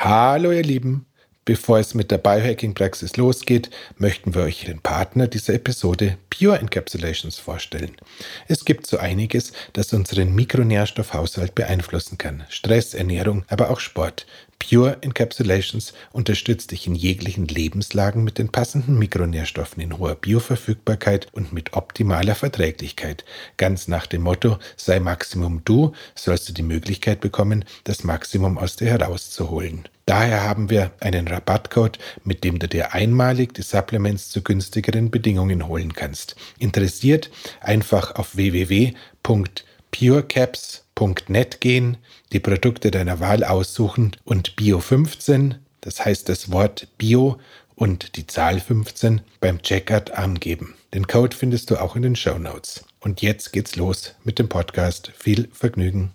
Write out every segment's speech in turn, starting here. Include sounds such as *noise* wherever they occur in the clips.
Hallo ihr Lieben, bevor es mit der Biohacking-Praxis losgeht, möchten wir euch den Partner dieser Episode Pure Encapsulations vorstellen. Es gibt so einiges, das unseren Mikronährstoffhaushalt beeinflussen kann. Stress, Ernährung, aber auch Sport. Pure Encapsulations unterstützt dich in jeglichen Lebenslagen mit den passenden Mikronährstoffen in hoher Bioverfügbarkeit und mit optimaler Verträglichkeit. Ganz nach dem Motto, sei Maximum du, sollst du die Möglichkeit bekommen, das Maximum aus dir herauszuholen. Daher haben wir einen Rabattcode, mit dem du dir einmalig die Supplements zu günstigeren Bedingungen holen kannst. Interessiert? Einfach auf www.purecaps.net gehen, die Produkte deiner Wahl aussuchen und Bio 15, das heißt das Wort Bio und die Zahl 15 beim Checkout angeben. Den Code findest du auch in den Show Notes. Und jetzt geht's los mit dem Podcast. Viel Vergnügen.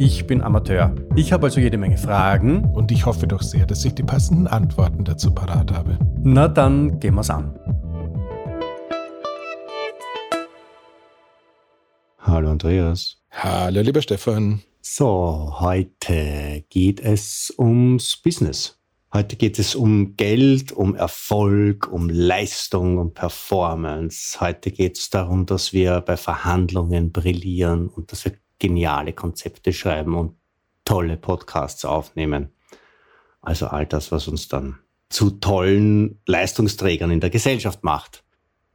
ich bin Amateur. Ich habe also jede Menge Fragen. Und ich hoffe doch sehr, dass ich die passenden Antworten dazu parat habe. Na dann gehen wir's an. Hallo Andreas. Hallo lieber Stefan. So, heute geht es ums Business. Heute geht es um Geld, um Erfolg, um Leistung, um Performance. Heute geht es darum, dass wir bei Verhandlungen brillieren und dass wir geniale Konzepte schreiben und tolle Podcasts aufnehmen. Also all das, was uns dann zu tollen Leistungsträgern in der Gesellschaft macht.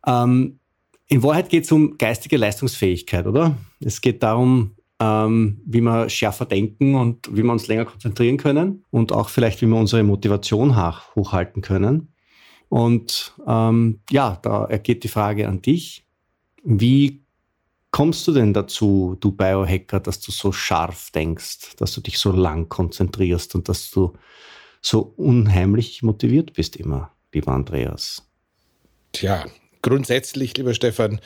Ähm, in Wahrheit geht es um geistige Leistungsfähigkeit, oder? Es geht darum, ähm, wie wir schärfer denken und wie wir uns länger konzentrieren können und auch vielleicht, wie wir unsere Motivation hochhalten können. Und ähm, ja, da ergeht die Frage an dich. Wie kommst du denn dazu, du Biohacker, dass du so scharf denkst, dass du dich so lang konzentrierst und dass du so unheimlich motiviert bist immer, lieber Andreas? Tja, Grundsätzlich, lieber Stefan,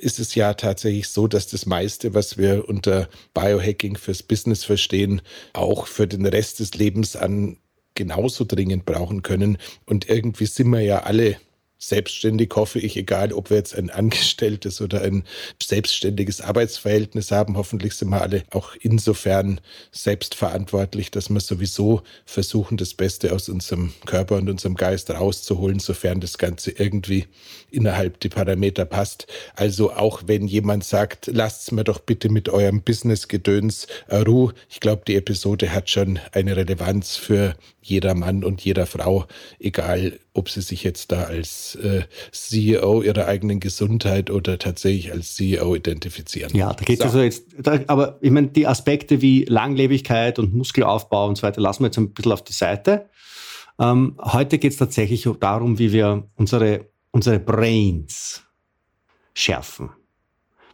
ist es ja tatsächlich so, dass das meiste, was wir unter Biohacking fürs Business verstehen, auch für den Rest des Lebens an genauso dringend brauchen können. Und irgendwie sind wir ja alle selbstständig hoffe ich, egal ob wir jetzt ein angestelltes oder ein selbstständiges Arbeitsverhältnis haben, hoffentlich sind wir alle auch insofern selbstverantwortlich, dass wir sowieso versuchen, das Beste aus unserem Körper und unserem Geist rauszuholen, sofern das Ganze irgendwie innerhalb die Parameter passt. Also auch wenn jemand sagt, lasst's mir doch bitte mit eurem Business-Gedöns Ruhe. Ich glaube, die Episode hat schon eine Relevanz für jeder Mann und jeder Frau, egal ob sie sich jetzt da als äh, CEO ihrer eigenen Gesundheit oder tatsächlich als CEO identifizieren. Ja, da geht es so. also jetzt, da, aber ich meine, die Aspekte wie Langlebigkeit und Muskelaufbau und so weiter lassen wir jetzt ein bisschen auf die Seite. Ähm, heute geht es tatsächlich darum, wie wir unsere, unsere Brains schärfen.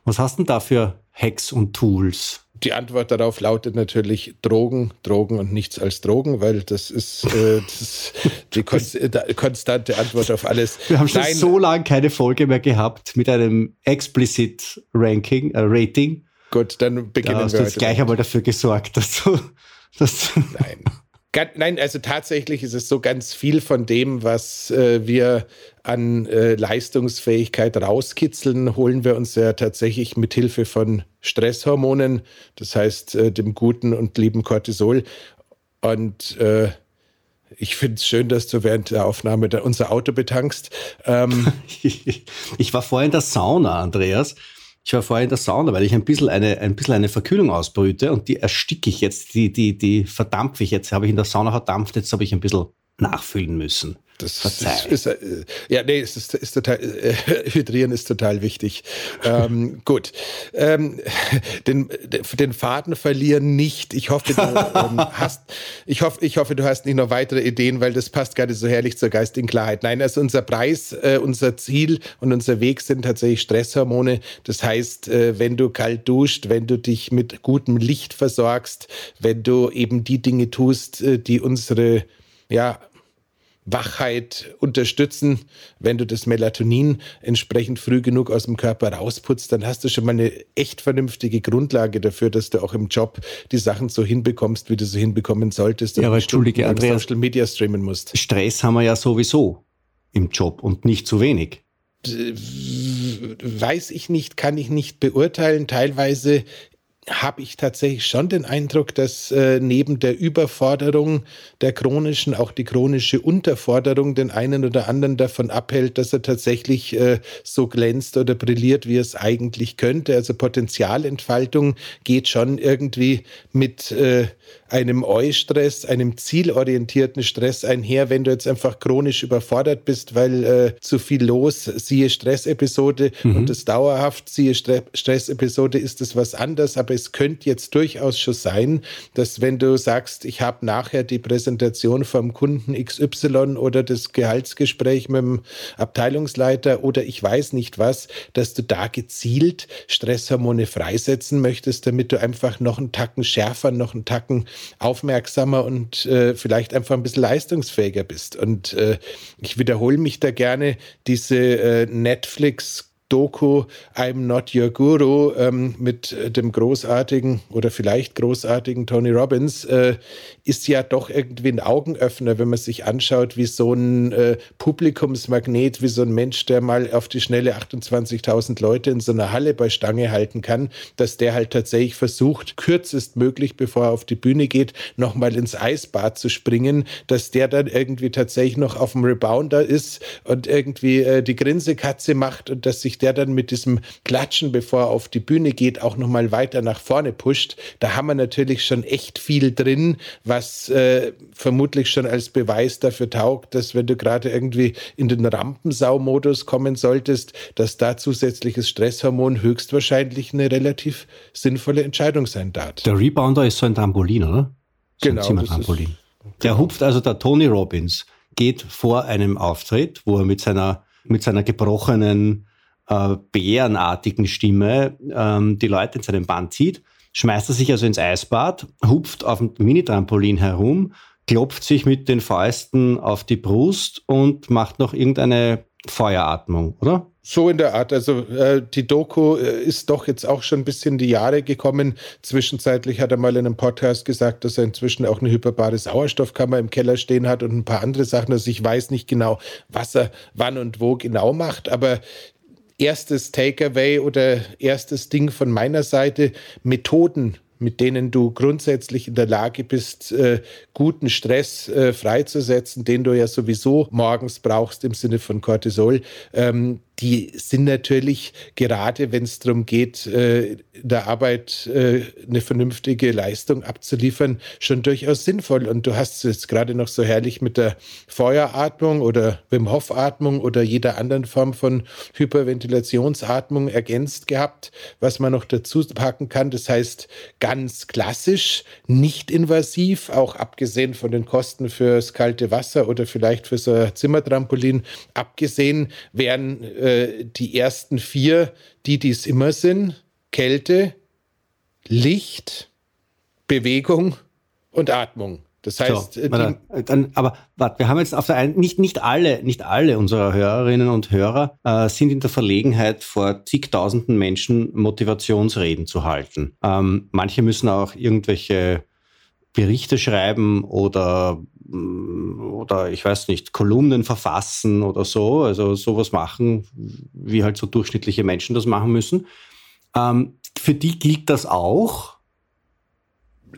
Was hast du denn da für Hacks und Tools? Die Antwort darauf lautet natürlich Drogen, Drogen und nichts als Drogen, weil das ist, äh, das die *laughs* konstante Antwort auf alles. Wir haben schon Nein. so lange keine Folge mehr gehabt mit einem explicit Ranking, äh, Rating. Gut, dann beginnen da hast wir. Du jetzt gleich einmal dafür gesorgt, dass du. *laughs* Dass Nein. Nein, also tatsächlich ist es so ganz viel von dem, was äh, wir an äh, Leistungsfähigkeit rauskitzeln, holen wir uns ja tatsächlich mit Hilfe von Stresshormonen, das heißt äh, dem guten und lieben Cortisol. Und äh, ich finde es schön, dass du während der Aufnahme unser Auto betankst. Ähm, *laughs* ich war vorhin in der Sauna, Andreas. Ich war vorher in der Sauna, weil ich ein bisschen eine, ein bisschen eine Verkühlung ausbrüte und die ersticke ich jetzt, die, die, die verdampfe ich jetzt, habe ich in der Sauna verdampft, jetzt habe ich ein bisschen nachfüllen müssen. Das ist, ist, äh, ja, nee, es ist, ist total, äh, *laughs* Hydrieren ist total wichtig. ähm, *laughs* gut. Ähm, den, den Faden verlieren nicht. Ich hoffe, du ähm, *laughs* hast, ich hoffe, ich hoffe, du hast nicht noch weitere Ideen, weil das passt gerade so herrlich zur geistigen Klarheit. Nein, also unser Preis, äh, unser Ziel und unser Weg sind tatsächlich Stresshormone. Das heißt, äh, wenn du kalt duscht, wenn du dich mit gutem Licht versorgst, wenn du eben die Dinge tust, äh, die unsere ja, Wachheit unterstützen. Wenn du das Melatonin entsprechend früh genug aus dem Körper rausputzt, dann hast du schon mal eine echt vernünftige Grundlage dafür, dass du auch im Job die Sachen so hinbekommst, wie du sie hinbekommen solltest. Ja, aber entschuldige, Andreas, Social Media streamen musst. Stress haben wir ja sowieso im Job und nicht zu wenig. Weiß ich nicht, kann ich nicht beurteilen. Teilweise habe ich tatsächlich schon den Eindruck, dass äh, neben der Überforderung der chronischen auch die chronische Unterforderung den einen oder anderen davon abhält, dass er tatsächlich äh, so glänzt oder brilliert, wie es eigentlich könnte. Also Potenzialentfaltung geht schon irgendwie mit äh, einem Eustress, einem zielorientierten Stress einher, wenn du jetzt einfach chronisch überfordert bist, weil äh, zu viel los, siehe Stressepisode mhm. und das dauerhaft, siehe Stre Stressepisode ist es was anderes, aber es könnte jetzt durchaus schon sein, dass wenn du sagst, ich habe nachher die Präsentation vom Kunden XY oder das Gehaltsgespräch mit dem Abteilungsleiter oder ich weiß nicht was, dass du da gezielt Stresshormone freisetzen möchtest, damit du einfach noch einen Tacken schärfer, noch einen Tacken aufmerksamer und äh, vielleicht einfach ein bisschen leistungsfähiger bist. Und äh, ich wiederhole mich da gerne, diese äh, Netflix Doku I'm Not Your Guru ähm, mit äh, dem großartigen oder vielleicht großartigen Tony Robbins äh, ist ja doch irgendwie ein Augenöffner, wenn man sich anschaut, wie so ein äh, Publikumsmagnet, wie so ein Mensch, der mal auf die schnelle 28.000 Leute in so einer Halle bei Stange halten kann, dass der halt tatsächlich versucht, kürzestmöglich, bevor er auf die Bühne geht, nochmal ins Eisbad zu springen, dass der dann irgendwie tatsächlich noch auf dem Rebounder ist und irgendwie äh, die Grinsekatze macht und dass sich der dann mit diesem Klatschen, bevor er auf die Bühne geht, auch nochmal weiter nach vorne pusht, da haben wir natürlich schon echt viel drin, was äh, vermutlich schon als Beweis dafür taugt, dass wenn du gerade irgendwie in den Rampensau-Modus kommen solltest, dass da zusätzliches Stresshormon höchstwahrscheinlich eine relativ sinnvolle Entscheidung sein darf. Der Rebounder ist so ein Trampolin, oder? So genau. Ein Trampolin. Der hupft also der Tony Robbins, geht vor einem Auftritt, wo er mit seiner, mit seiner gebrochenen äh, bärenartigen Stimme ähm, die Leute in seinem Band zieht, schmeißt er sich also ins Eisbad, hupft auf dem Mini-Trampolin herum, klopft sich mit den Fäusten auf die Brust und macht noch irgendeine Feueratmung, oder? So in der Art. Also äh, die Doku äh, ist doch jetzt auch schon ein bisschen die Jahre gekommen. Zwischenzeitlich hat er mal in einem Podcast gesagt, dass er inzwischen auch eine hyperbare Sauerstoffkammer im Keller stehen hat und ein paar andere Sachen. Also ich weiß nicht genau, was er wann und wo genau macht, aber erstes Takeaway oder erstes Ding von meiner Seite, Methoden mit denen du grundsätzlich in der Lage bist, äh, guten Stress äh, freizusetzen, den du ja sowieso morgens brauchst im Sinne von Cortisol. Ähm, die sind natürlich gerade, wenn es darum geht, äh, der Arbeit äh, eine vernünftige Leistung abzuliefern, schon durchaus sinnvoll. Und du hast es jetzt gerade noch so herrlich mit der Feueratmung oder Wim Hof Atmung oder jeder anderen Form von Hyperventilationsatmung ergänzt gehabt, was man noch dazu packen kann. Das heißt, ganz klassisch, nicht invasiv, auch abgesehen von den Kosten fürs kalte Wasser oder vielleicht für so ein Zimmertrampolin, abgesehen wären äh, die ersten vier, die dies immer sind, Kälte, Licht, Bewegung und Atmung. Das heißt, so, warte, dann, aber warte, wir haben jetzt auf der einen, nicht, nicht alle, nicht alle unserer Hörerinnen und Hörer äh, sind in der Verlegenheit, vor zigtausenden Menschen Motivationsreden zu halten. Ähm, manche müssen auch irgendwelche Berichte schreiben oder oder ich weiß nicht, Kolumnen verfassen oder so, also sowas machen, wie halt so durchschnittliche Menschen das machen müssen. Ähm, für die gilt das auch.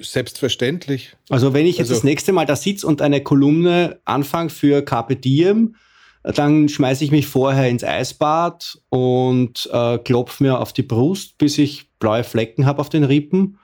Selbstverständlich. Also wenn ich jetzt also, das nächste Mal da sitze und eine Kolumne anfange für Carpe Diem, dann schmeiße ich mich vorher ins Eisbad und äh, klopfe mir auf die Brust, bis ich blaue Flecken habe auf den Rippen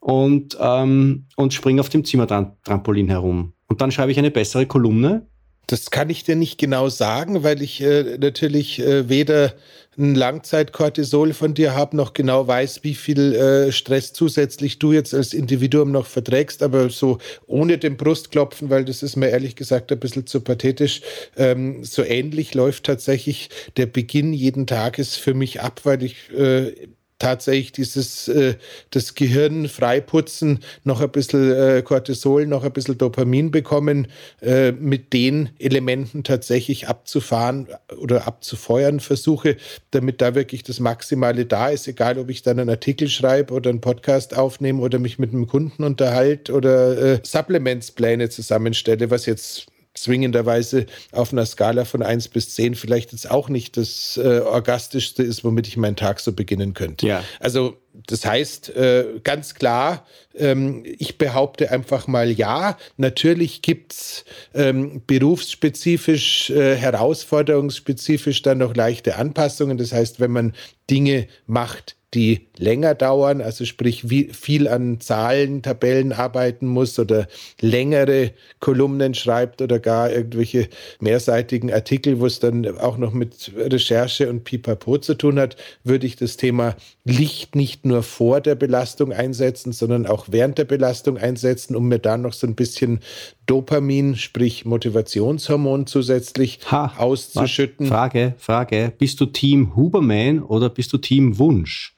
und, ähm, und springe auf dem Zimmertrampolin herum. Und dann schreibe ich eine bessere Kolumne Das kann ich dir nicht genau sagen, weil ich äh, natürlich äh, weder ein Langzeitkortisol von dir habe, noch genau weiß, wie viel äh, Stress zusätzlich du jetzt als Individuum noch verträgst, aber so ohne den Brustklopfen, weil das ist mir ehrlich gesagt ein bisschen zu pathetisch, ähm, so ähnlich läuft tatsächlich der Beginn jeden Tages für mich ab, weil ich äh, tatsächlich dieses äh, das Gehirn freiputzen, noch ein bisschen äh, Cortisol, noch ein bisschen Dopamin bekommen, äh, mit den Elementen tatsächlich abzufahren oder abzufeuern versuche, damit da wirklich das Maximale da ist, egal ob ich dann einen Artikel schreibe oder einen Podcast aufnehme oder mich mit einem Kunden unterhalte oder äh, Supplementspläne zusammenstelle, was jetzt zwingenderweise auf einer Skala von 1 bis 10 vielleicht jetzt auch nicht das äh, orgastischste ist, womit ich meinen Tag so beginnen könnte. Ja. Also das heißt äh, ganz klar, ähm, ich behaupte einfach mal ja. Natürlich gibt's ähm, berufsspezifisch, äh, herausforderungsspezifisch dann noch leichte Anpassungen. Das heißt, wenn man Dinge macht, die länger dauern, also sprich wie viel an Zahlen, Tabellen arbeiten muss oder längere Kolumnen schreibt oder gar irgendwelche mehrseitigen Artikel, wo es dann auch noch mit Recherche und Pipapo zu tun hat, würde ich das Thema Licht nicht nur vor der Belastung einsetzen, sondern auch während der Belastung einsetzen, um mir dann noch so ein bisschen Dopamin, sprich Motivationshormon zusätzlich ha, auszuschütten. Frage, Frage, bist du Team Huberman oder bist du Team Wunsch?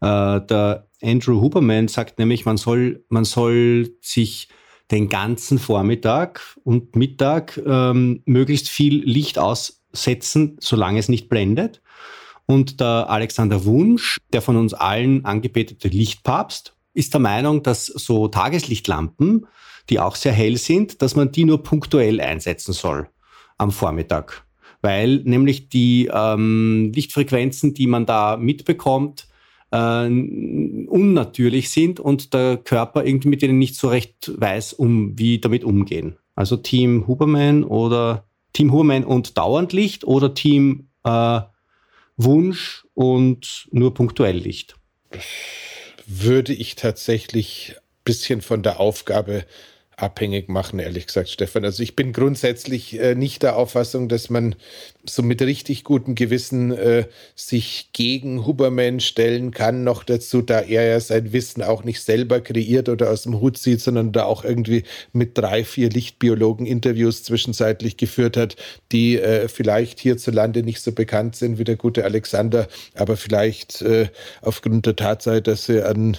Äh, der Andrew Huberman sagt nämlich, man soll, man soll sich den ganzen Vormittag und Mittag ähm, möglichst viel Licht aussetzen, solange es nicht blendet. Und der Alexander Wunsch, der von uns allen angebetete Lichtpapst, ist der Meinung, dass so Tageslichtlampen, die auch sehr hell sind, dass man die nur punktuell einsetzen soll am Vormittag. Weil nämlich die ähm, Lichtfrequenzen, die man da mitbekommt, äh, unnatürlich sind und der Körper irgendwie mit denen nicht so recht weiß, um wie damit umgehen. Also Team Huberman oder Team Huberman und dauernd Licht oder Team äh, Wunsch und nur punktuell Licht. Würde ich tatsächlich ein bisschen von der Aufgabe abhängig machen, ehrlich gesagt, Stefan. Also ich bin grundsätzlich äh, nicht der Auffassung, dass man so mit richtig gutem Gewissen äh, sich gegen Huberman stellen kann, noch dazu, da er ja sein Wissen auch nicht selber kreiert oder aus dem Hut zieht, sondern da auch irgendwie mit drei, vier Lichtbiologen Interviews zwischenzeitlich geführt hat, die äh, vielleicht hierzulande nicht so bekannt sind wie der gute Alexander, aber vielleicht äh, aufgrund der Tatsache, dass sie an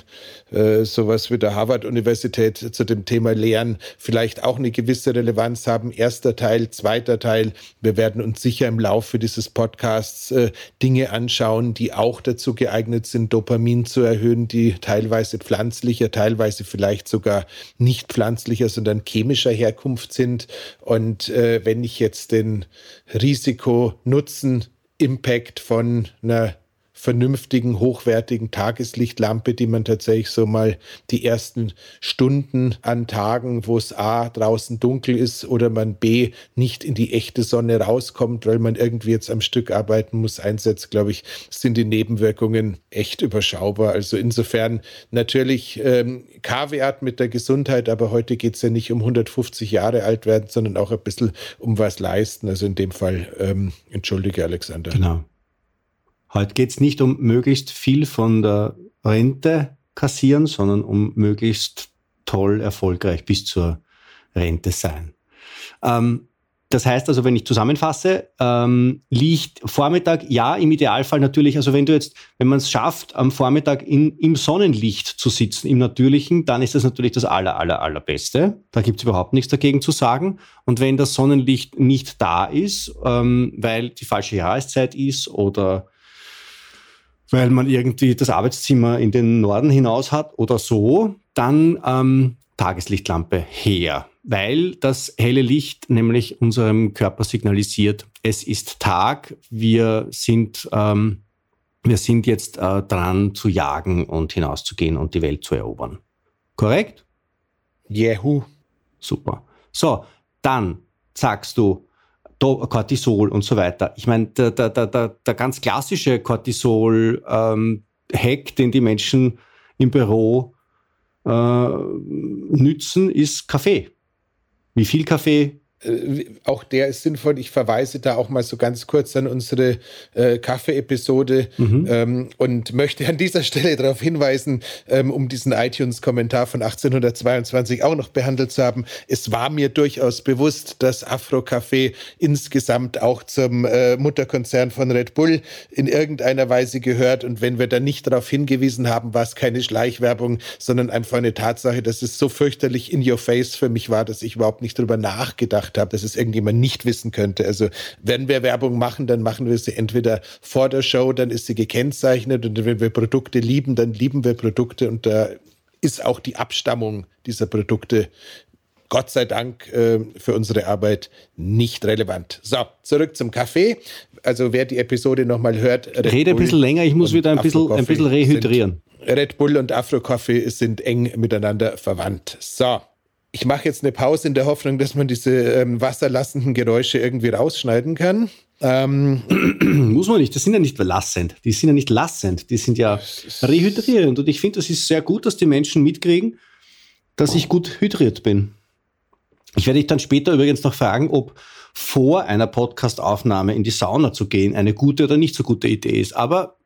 äh, sowas wie der Harvard-Universität zu dem Thema lehren, vielleicht auch eine gewisse Relevanz haben. Erster Teil, zweiter Teil. Wir werden uns sicher im Laufe dieses Podcasts äh, Dinge anschauen, die auch dazu geeignet sind, Dopamin zu erhöhen, die teilweise pflanzlicher, teilweise vielleicht sogar nicht pflanzlicher, sondern chemischer Herkunft sind. Und äh, wenn ich jetzt den Risiko-Nutzen-Impact von einer vernünftigen, hochwertigen Tageslichtlampe, die man tatsächlich so mal die ersten Stunden an Tagen, wo es A draußen dunkel ist oder man B nicht in die echte Sonne rauskommt, weil man irgendwie jetzt am Stück arbeiten muss, einsetzt, glaube ich, sind die Nebenwirkungen echt überschaubar. Also insofern natürlich ähm, K-Wert mit der Gesundheit, aber heute geht es ja nicht um 150 Jahre alt werden, sondern auch ein bisschen um was leisten. Also in dem Fall, ähm, entschuldige Alexander. Genau. Heute geht es nicht um möglichst viel von der Rente kassieren, sondern um möglichst toll, erfolgreich bis zur Rente sein. Ähm, das heißt also, wenn ich zusammenfasse, ähm, liegt Vormittag, ja, im Idealfall natürlich, also wenn du jetzt, wenn man es schafft, am Vormittag in, im Sonnenlicht zu sitzen, im Natürlichen, dann ist das natürlich das aller, aller, allerbeste. Da gibt es überhaupt nichts dagegen zu sagen. Und wenn das Sonnenlicht nicht da ist, ähm, weil die falsche Jahreszeit ist oder weil man irgendwie das Arbeitszimmer in den Norden hinaus hat oder so, dann ähm, Tageslichtlampe her, weil das helle Licht nämlich unserem Körper signalisiert, es ist Tag, wir sind, ähm, wir sind jetzt äh, dran zu jagen und hinauszugehen und die Welt zu erobern. Korrekt? Jehu. Super. So, dann sagst du, Cortisol und so weiter. Ich meine, der, der, der, der ganz klassische Cortisol-Hack, ähm, den die Menschen im Büro äh, nützen, ist Kaffee. Wie viel Kaffee auch der ist sinnvoll. Ich verweise da auch mal so ganz kurz an unsere äh, Kaffee-Episode mhm. ähm, und möchte an dieser Stelle darauf hinweisen, ähm, um diesen iTunes-Kommentar von 1822 auch noch behandelt zu haben. Es war mir durchaus bewusst, dass Afro-Café insgesamt auch zum äh, Mutterkonzern von Red Bull in irgendeiner Weise gehört. Und wenn wir da nicht darauf hingewiesen haben, war es keine Schleichwerbung, sondern einfach eine Tatsache, dass es so fürchterlich in your face für mich war, dass ich überhaupt nicht drüber nachgedacht gedacht habe, dass es irgendjemand nicht wissen könnte. Also wenn wir Werbung machen, dann machen wir sie entweder vor der Show, dann ist sie gekennzeichnet und wenn wir Produkte lieben, dann lieben wir Produkte und da ist auch die Abstammung dieser Produkte Gott sei Dank äh, für unsere Arbeit nicht relevant. So, zurück zum Kaffee. Also wer die Episode nochmal hört. Red Rede ein bisschen länger, ich muss wieder ein bisschen, ein bisschen rehydrieren. Red Bull und Afro-Coffee sind eng miteinander verwandt. So, ich mache jetzt eine Pause in der Hoffnung, dass man diese ähm, wasserlassenden Geräusche irgendwie rausschneiden kann. Ähm, *clears throat* Muss man nicht, das sind ja nicht lassend. Die sind ja nicht lassend, die sind ja rehydrierend. Und ich finde, das ist sehr gut, dass die Menschen mitkriegen, dass ich gut hydriert bin. Ich werde dich dann später übrigens noch fragen, ob vor einer Podcast-Aufnahme in die Sauna zu gehen eine gute oder nicht so gute Idee ist. Aber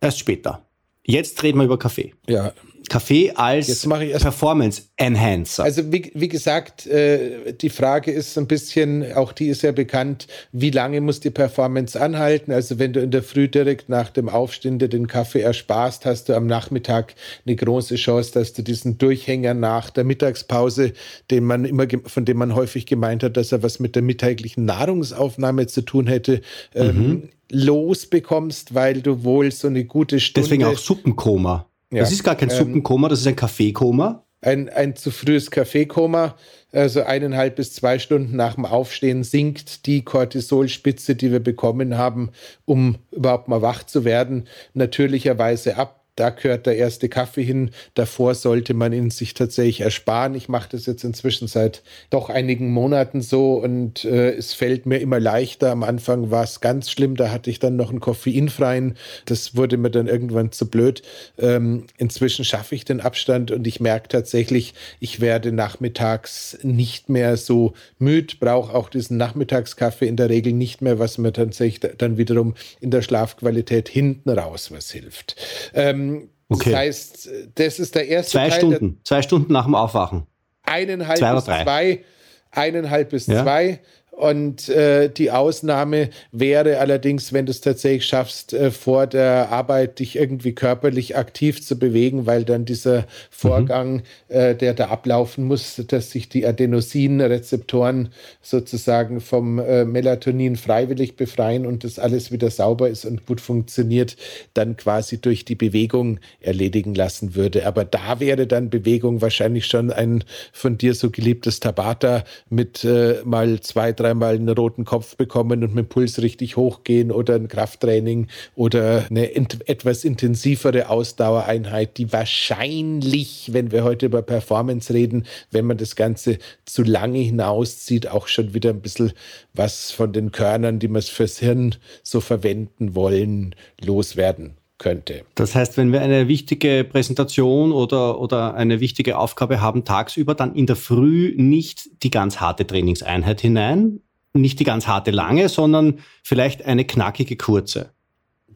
erst später. Jetzt reden wir über Kaffee. Ja, Kaffee als Performance Enhancer. Also wie, wie gesagt, äh, die Frage ist ein bisschen, auch die ist ja bekannt, wie lange muss die Performance anhalten? Also wenn du in der Früh direkt nach dem Aufstehen dir den Kaffee ersparst, hast du am Nachmittag eine große Chance, dass du diesen Durchhänger nach der Mittagspause, den man immer, von dem man häufig gemeint hat, dass er was mit der mittäglichen Nahrungsaufnahme zu tun hätte, ähm, mhm. losbekommst, weil du wohl so eine gute Stunde... Deswegen auch Suppenkoma. Ja. Das ist gar kein ähm, Suppenkoma, das ist ein Kaffeekoma. Ein, ein zu frühes Kaffeekoma, also eineinhalb bis zwei Stunden nach dem Aufstehen sinkt die Cortisolspitze, die wir bekommen haben, um überhaupt mal wach zu werden, natürlicherweise ab da gehört der erste Kaffee hin. Davor sollte man ihn sich tatsächlich ersparen. Ich mache das jetzt inzwischen seit doch einigen Monaten so und äh, es fällt mir immer leichter. Am Anfang war es ganz schlimm, da hatte ich dann noch einen koffeinfreien. Das wurde mir dann irgendwann zu blöd. Ähm, inzwischen schaffe ich den Abstand und ich merke tatsächlich, ich werde nachmittags nicht mehr so müde, brauche auch diesen Nachmittagskaffee in der Regel nicht mehr, was mir tatsächlich dann wiederum in der Schlafqualität hinten raus was hilft. Ähm, ähm, okay. Das heißt, das ist der erste zwei Teil. Stunden, zwei Stunden nach dem Aufwachen. Eineinhalb zwei bis drei. zwei. Eineinhalb bis ja. zwei. Und äh, die Ausnahme wäre allerdings, wenn du es tatsächlich schaffst, äh, vor der Arbeit dich irgendwie körperlich aktiv zu bewegen, weil dann dieser Vorgang, mhm. äh, der da ablaufen muss, dass sich die Adenosinrezeptoren sozusagen vom äh, Melatonin freiwillig befreien und das alles wieder sauber ist und gut funktioniert, dann quasi durch die Bewegung erledigen lassen würde. Aber da wäre dann Bewegung wahrscheinlich schon ein von dir so geliebtes Tabata mit äh, mal zwei, dreimal einen roten Kopf bekommen und mit dem Puls richtig hochgehen oder ein Krafttraining oder eine etwas intensivere Ausdauereinheit, die wahrscheinlich, wenn wir heute über Performance reden, wenn man das Ganze zu lange hinauszieht, auch schon wieder ein bisschen was von den Körnern, die wir fürs Hirn so verwenden wollen, loswerden könnte. Das heißt, wenn wir eine wichtige Präsentation oder, oder eine wichtige Aufgabe haben tagsüber, dann in der Früh nicht die ganz harte Trainingseinheit hinein, nicht die ganz harte lange, sondern vielleicht eine knackige kurze.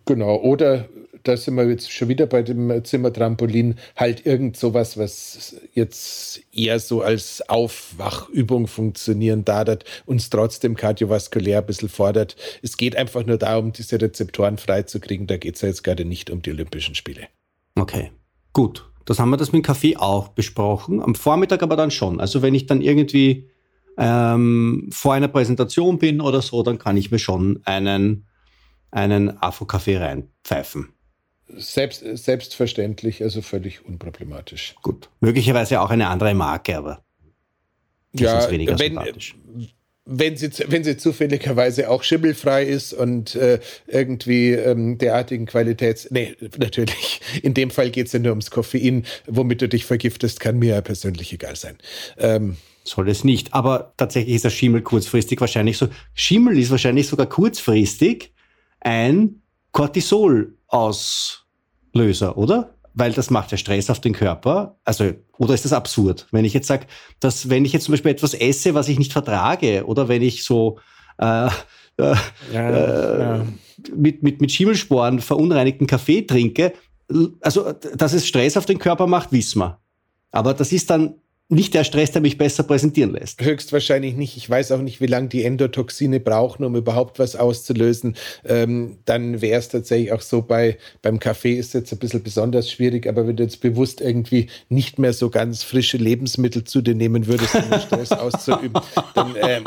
Genau, oder da sind wir jetzt schon wieder bei dem Zimmertrampolin, halt irgend sowas, was jetzt eher so als Aufwachübung funktionieren darf, uns trotzdem kardiovaskulär ein bisschen fordert. Es geht einfach nur darum, diese Rezeptoren freizukriegen. Da geht es ja jetzt gerade nicht um die Olympischen Spiele. Okay, gut. Das haben wir das mit dem Kaffee auch besprochen. Am Vormittag aber dann schon. Also wenn ich dann irgendwie ähm, vor einer Präsentation bin oder so, dann kann ich mir schon einen, einen Afro-Kaffee reinpfeifen. Selbst, selbstverständlich, also völlig unproblematisch. Gut. Möglicherweise auch eine andere Marke, aber ja, wenn, wenn sie, wenn sie zufälligerweise auch schimmelfrei ist und äh, irgendwie ähm, derartigen Qualitäts... Nee, natürlich. In dem Fall geht es ja nur ums Koffein. Womit du dich vergiftest, kann mir ja persönlich egal sein. Ähm, Soll es nicht. Aber tatsächlich ist der Schimmel kurzfristig wahrscheinlich so. Schimmel ist wahrscheinlich sogar kurzfristig ein Cortisol-Auslöser, oder? weil das macht ja Stress auf den Körper. Also, oder ist das absurd? Wenn ich jetzt sage, dass wenn ich jetzt zum Beispiel etwas esse, was ich nicht vertrage, oder wenn ich so äh, äh, ja, äh, ja. Mit, mit, mit Schimmelsporen verunreinigten Kaffee trinke, also dass es Stress auf den Körper macht, wissen wir. Aber das ist dann nicht der Stress, der mich besser präsentieren lässt. Höchstwahrscheinlich nicht. Ich weiß auch nicht, wie lange die Endotoxine brauchen, um überhaupt was auszulösen. Ähm, dann wäre es tatsächlich auch so, bei, beim Kaffee ist jetzt ein bisschen besonders schwierig, aber wenn du jetzt bewusst irgendwie nicht mehr so ganz frische Lebensmittel zu dir nehmen würdest, um den Stress *laughs* auszuüben, dann... Ähm,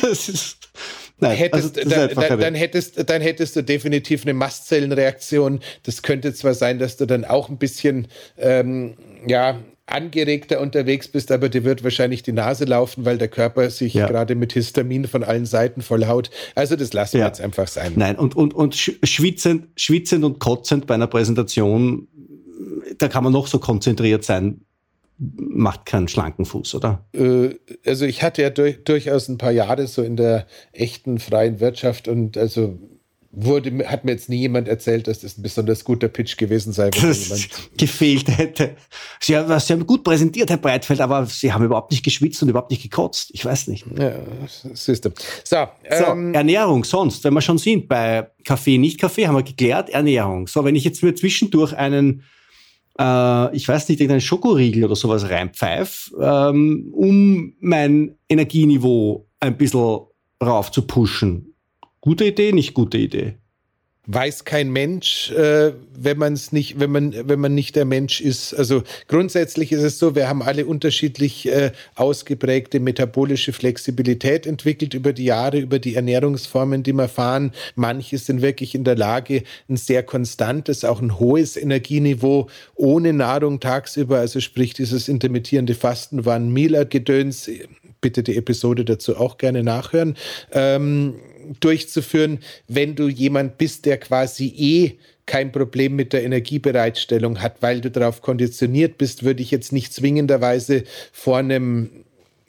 das ist Nein, hättest, also dann, dann, dann, hättest, dann hättest du definitiv eine Mastzellenreaktion. Das könnte zwar sein, dass du dann auch ein bisschen ähm, ja, angeregter unterwegs bist, aber dir wird wahrscheinlich die Nase laufen, weil der Körper sich ja. gerade mit Histamin von allen Seiten vollhaut. Also das lassen wir jetzt einfach sein. Nein, und, und, und schwitzend, schwitzend und kotzend bei einer Präsentation, da kann man noch so konzentriert sein macht keinen schlanken Fuß, oder? Äh, also ich hatte ja durch, durchaus ein paar Jahre so in der echten freien Wirtschaft und also wurde, hat mir jetzt nie jemand erzählt, dass das ein besonders guter Pitch gewesen sei. Wenn das jemand *laughs* gefehlt hätte. Sie haben, Sie haben gut präsentiert, Herr Breitfeld, aber Sie haben überhaupt nicht geschwitzt und überhaupt nicht gekotzt. Ich weiß nicht. Ja, du. So, so ähm, Ernährung sonst, wenn wir schon sind bei Kaffee, nicht Kaffee, haben wir geklärt, Ernährung. So, wenn ich jetzt mir zwischendurch einen äh, ich weiß nicht, irgendeinen Schokoriegel oder sowas reinpfeife, ähm, um mein Energieniveau ein bisschen rauf zu pushen. Gute Idee, nicht gute Idee weiß kein Mensch, äh, wenn man es nicht, wenn man, wenn man nicht der Mensch ist. Also grundsätzlich ist es so, wir haben alle unterschiedlich äh, ausgeprägte metabolische Flexibilität entwickelt über die Jahre, über die Ernährungsformen, die wir fahren. Manche sind wirklich in der Lage, ein sehr konstantes, auch ein hohes Energieniveau ohne Nahrung tagsüber, also sprich dieses intermittierende Fasten ein Mila-Gedöns. Bitte die Episode dazu auch gerne nachhören. Ähm, durchzuführen, wenn du jemand bist, der quasi eh kein Problem mit der Energiebereitstellung hat, weil du darauf konditioniert bist, würde ich jetzt nicht zwingenderweise vor einem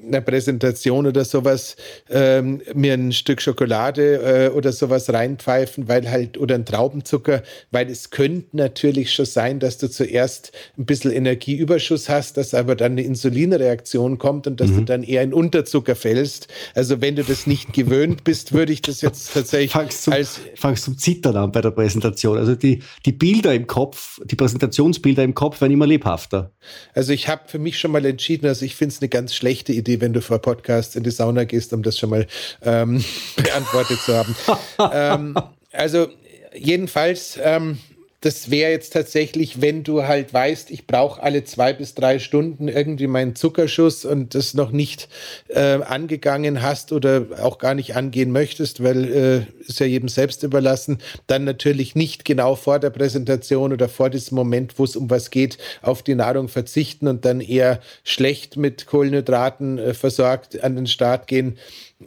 einer Präsentation oder sowas ähm, mir ein Stück Schokolade äh, oder sowas reinpfeifen, weil halt, oder ein Traubenzucker, weil es könnte natürlich schon sein, dass du zuerst ein bisschen Energieüberschuss hast, dass aber dann eine Insulinreaktion kommt und dass mhm. du dann eher in Unterzucker fällst. Also wenn du das nicht gewöhnt bist, würde ich das jetzt tatsächlich fangst zum, als fangst zum Zittern an bei der Präsentation. Also die, die Bilder im Kopf, die Präsentationsbilder im Kopf werden immer lebhafter. Also ich habe für mich schon mal entschieden, also ich finde es eine ganz schlechte Idee, Idee, wenn du vor Podcasts in die Sauna gehst, um das schon mal ähm, *laughs* beantwortet zu haben. *laughs* ähm, also jedenfalls, ähm, das wäre jetzt tatsächlich, wenn du halt weißt, ich brauche alle zwei bis drei Stunden irgendwie meinen Zuckerschuss und das noch nicht äh, angegangen hast oder auch gar nicht angehen möchtest, weil äh, ist ja jedem selbst überlassen, dann natürlich nicht genau vor der Präsentation oder vor diesem Moment, wo es um was geht, auf die Nahrung verzichten und dann eher schlecht mit Kohlenhydraten äh, versorgt an den Start gehen.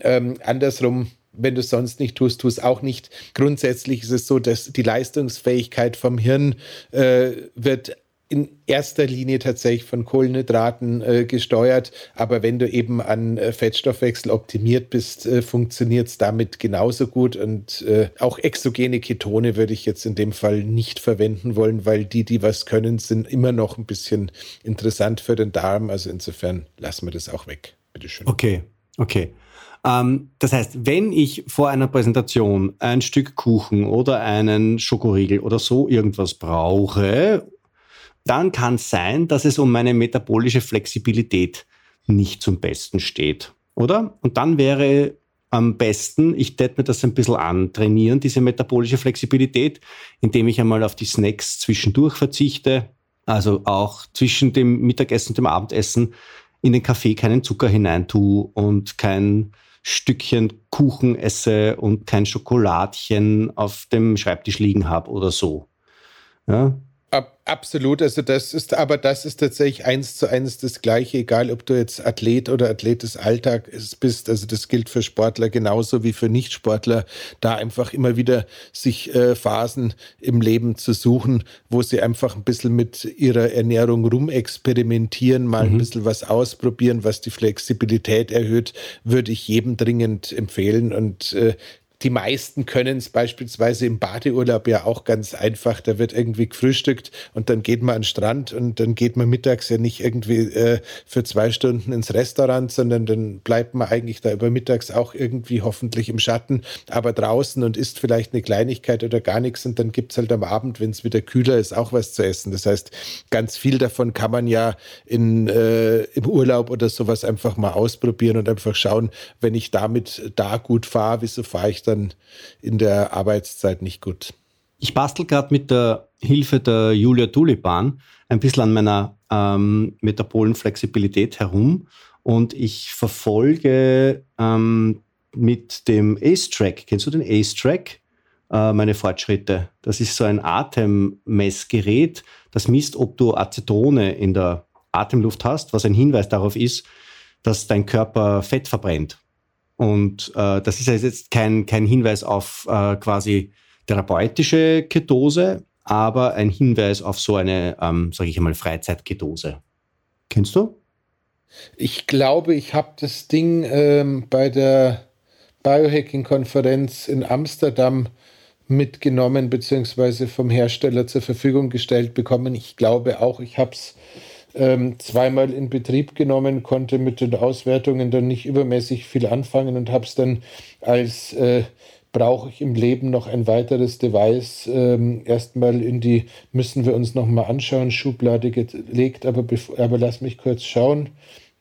Ähm, andersrum wenn du es sonst nicht tust, tu es auch nicht. Grundsätzlich ist es so, dass die Leistungsfähigkeit vom Hirn äh, wird in erster Linie tatsächlich von Kohlenhydraten äh, gesteuert. Aber wenn du eben an äh, Fettstoffwechsel optimiert bist, äh, funktioniert es damit genauso gut. Und äh, auch exogene Ketone würde ich jetzt in dem Fall nicht verwenden wollen, weil die, die was können, sind immer noch ein bisschen interessant für den Darm. Also insofern lassen wir das auch weg. Bitteschön. Okay, okay. Ähm, das heißt, wenn ich vor einer Präsentation ein Stück Kuchen oder einen Schokoriegel oder so irgendwas brauche, dann kann es sein, dass es um meine metabolische Flexibilität nicht zum Besten steht, oder? Und dann wäre am besten, ich tät mir das ein bisschen antrainieren, diese metabolische Flexibilität, indem ich einmal auf die Snacks zwischendurch verzichte, also auch zwischen dem Mittagessen und dem Abendessen in den Kaffee keinen Zucker hineintue und kein Stückchen Kuchen esse und kein Schokoladchen auf dem Schreibtisch liegen habe oder so. Ja, Absolut, also das ist, aber das ist tatsächlich eins zu eins das Gleiche, egal ob du jetzt Athlet oder Athlet des Alltags bist. Also das gilt für Sportler genauso wie für Nichtsportler, da einfach immer wieder sich äh, Phasen im Leben zu suchen, wo sie einfach ein bisschen mit ihrer Ernährung rumexperimentieren, mal mhm. ein bisschen was ausprobieren, was die Flexibilität erhöht, würde ich jedem dringend empfehlen. Und äh, die meisten können es beispielsweise im Badeurlaub ja auch ganz einfach. Da wird irgendwie gefrühstückt und dann geht man an den Strand und dann geht man mittags ja nicht irgendwie äh, für zwei Stunden ins Restaurant, sondern dann bleibt man eigentlich da über mittags auch irgendwie hoffentlich im Schatten, aber draußen und isst vielleicht eine Kleinigkeit oder gar nichts und dann gibt es halt am Abend, wenn es wieder kühler ist, auch was zu essen. Das heißt, ganz viel davon kann man ja in, äh, im Urlaub oder sowas einfach mal ausprobieren und einfach schauen, wenn ich damit da gut fahre, wieso fahre ich dann in der Arbeitszeit nicht gut? Ich bastel gerade mit der Hilfe der Julia Tulipan ein bisschen an meiner ähm, Metabolenflexibilität herum und ich verfolge ähm, mit dem Ace-Track, kennst du den Ace-Track? Äh, meine Fortschritte. Das ist so ein Atemmessgerät, das misst, ob du Acetone in der Atemluft hast, was ein Hinweis darauf ist, dass dein Körper Fett verbrennt. Und äh, das ist jetzt kein, kein Hinweis auf äh, quasi therapeutische Ketose, aber ein Hinweis auf so eine, ähm, sage ich einmal, Freizeitketose. Kennst du? Ich glaube, ich habe das Ding ähm, bei der Biohacking-Konferenz in Amsterdam mitgenommen, beziehungsweise vom Hersteller zur Verfügung gestellt bekommen. Ich glaube auch, ich habe es ähm, zweimal in Betrieb genommen, konnte mit den Auswertungen dann nicht übermäßig viel anfangen und habe es dann als äh, brauche ich im Leben noch ein weiteres Device ähm, erstmal in die, müssen wir uns nochmal anschauen, Schublade gelegt, aber, aber lass mich kurz schauen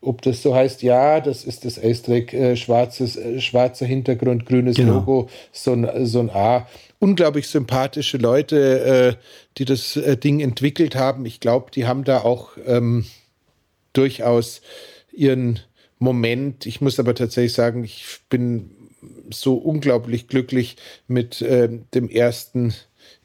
ob das so heißt, ja, das ist das Ace-Track, äh, schwarzes, äh, schwarzer Hintergrund, grünes genau. Logo, so ein, so ein A. Unglaublich sympathische Leute, äh, die das äh, Ding entwickelt haben. Ich glaube, die haben da auch ähm, durchaus ihren Moment. Ich muss aber tatsächlich sagen, ich bin so unglaublich glücklich mit äh, dem ersten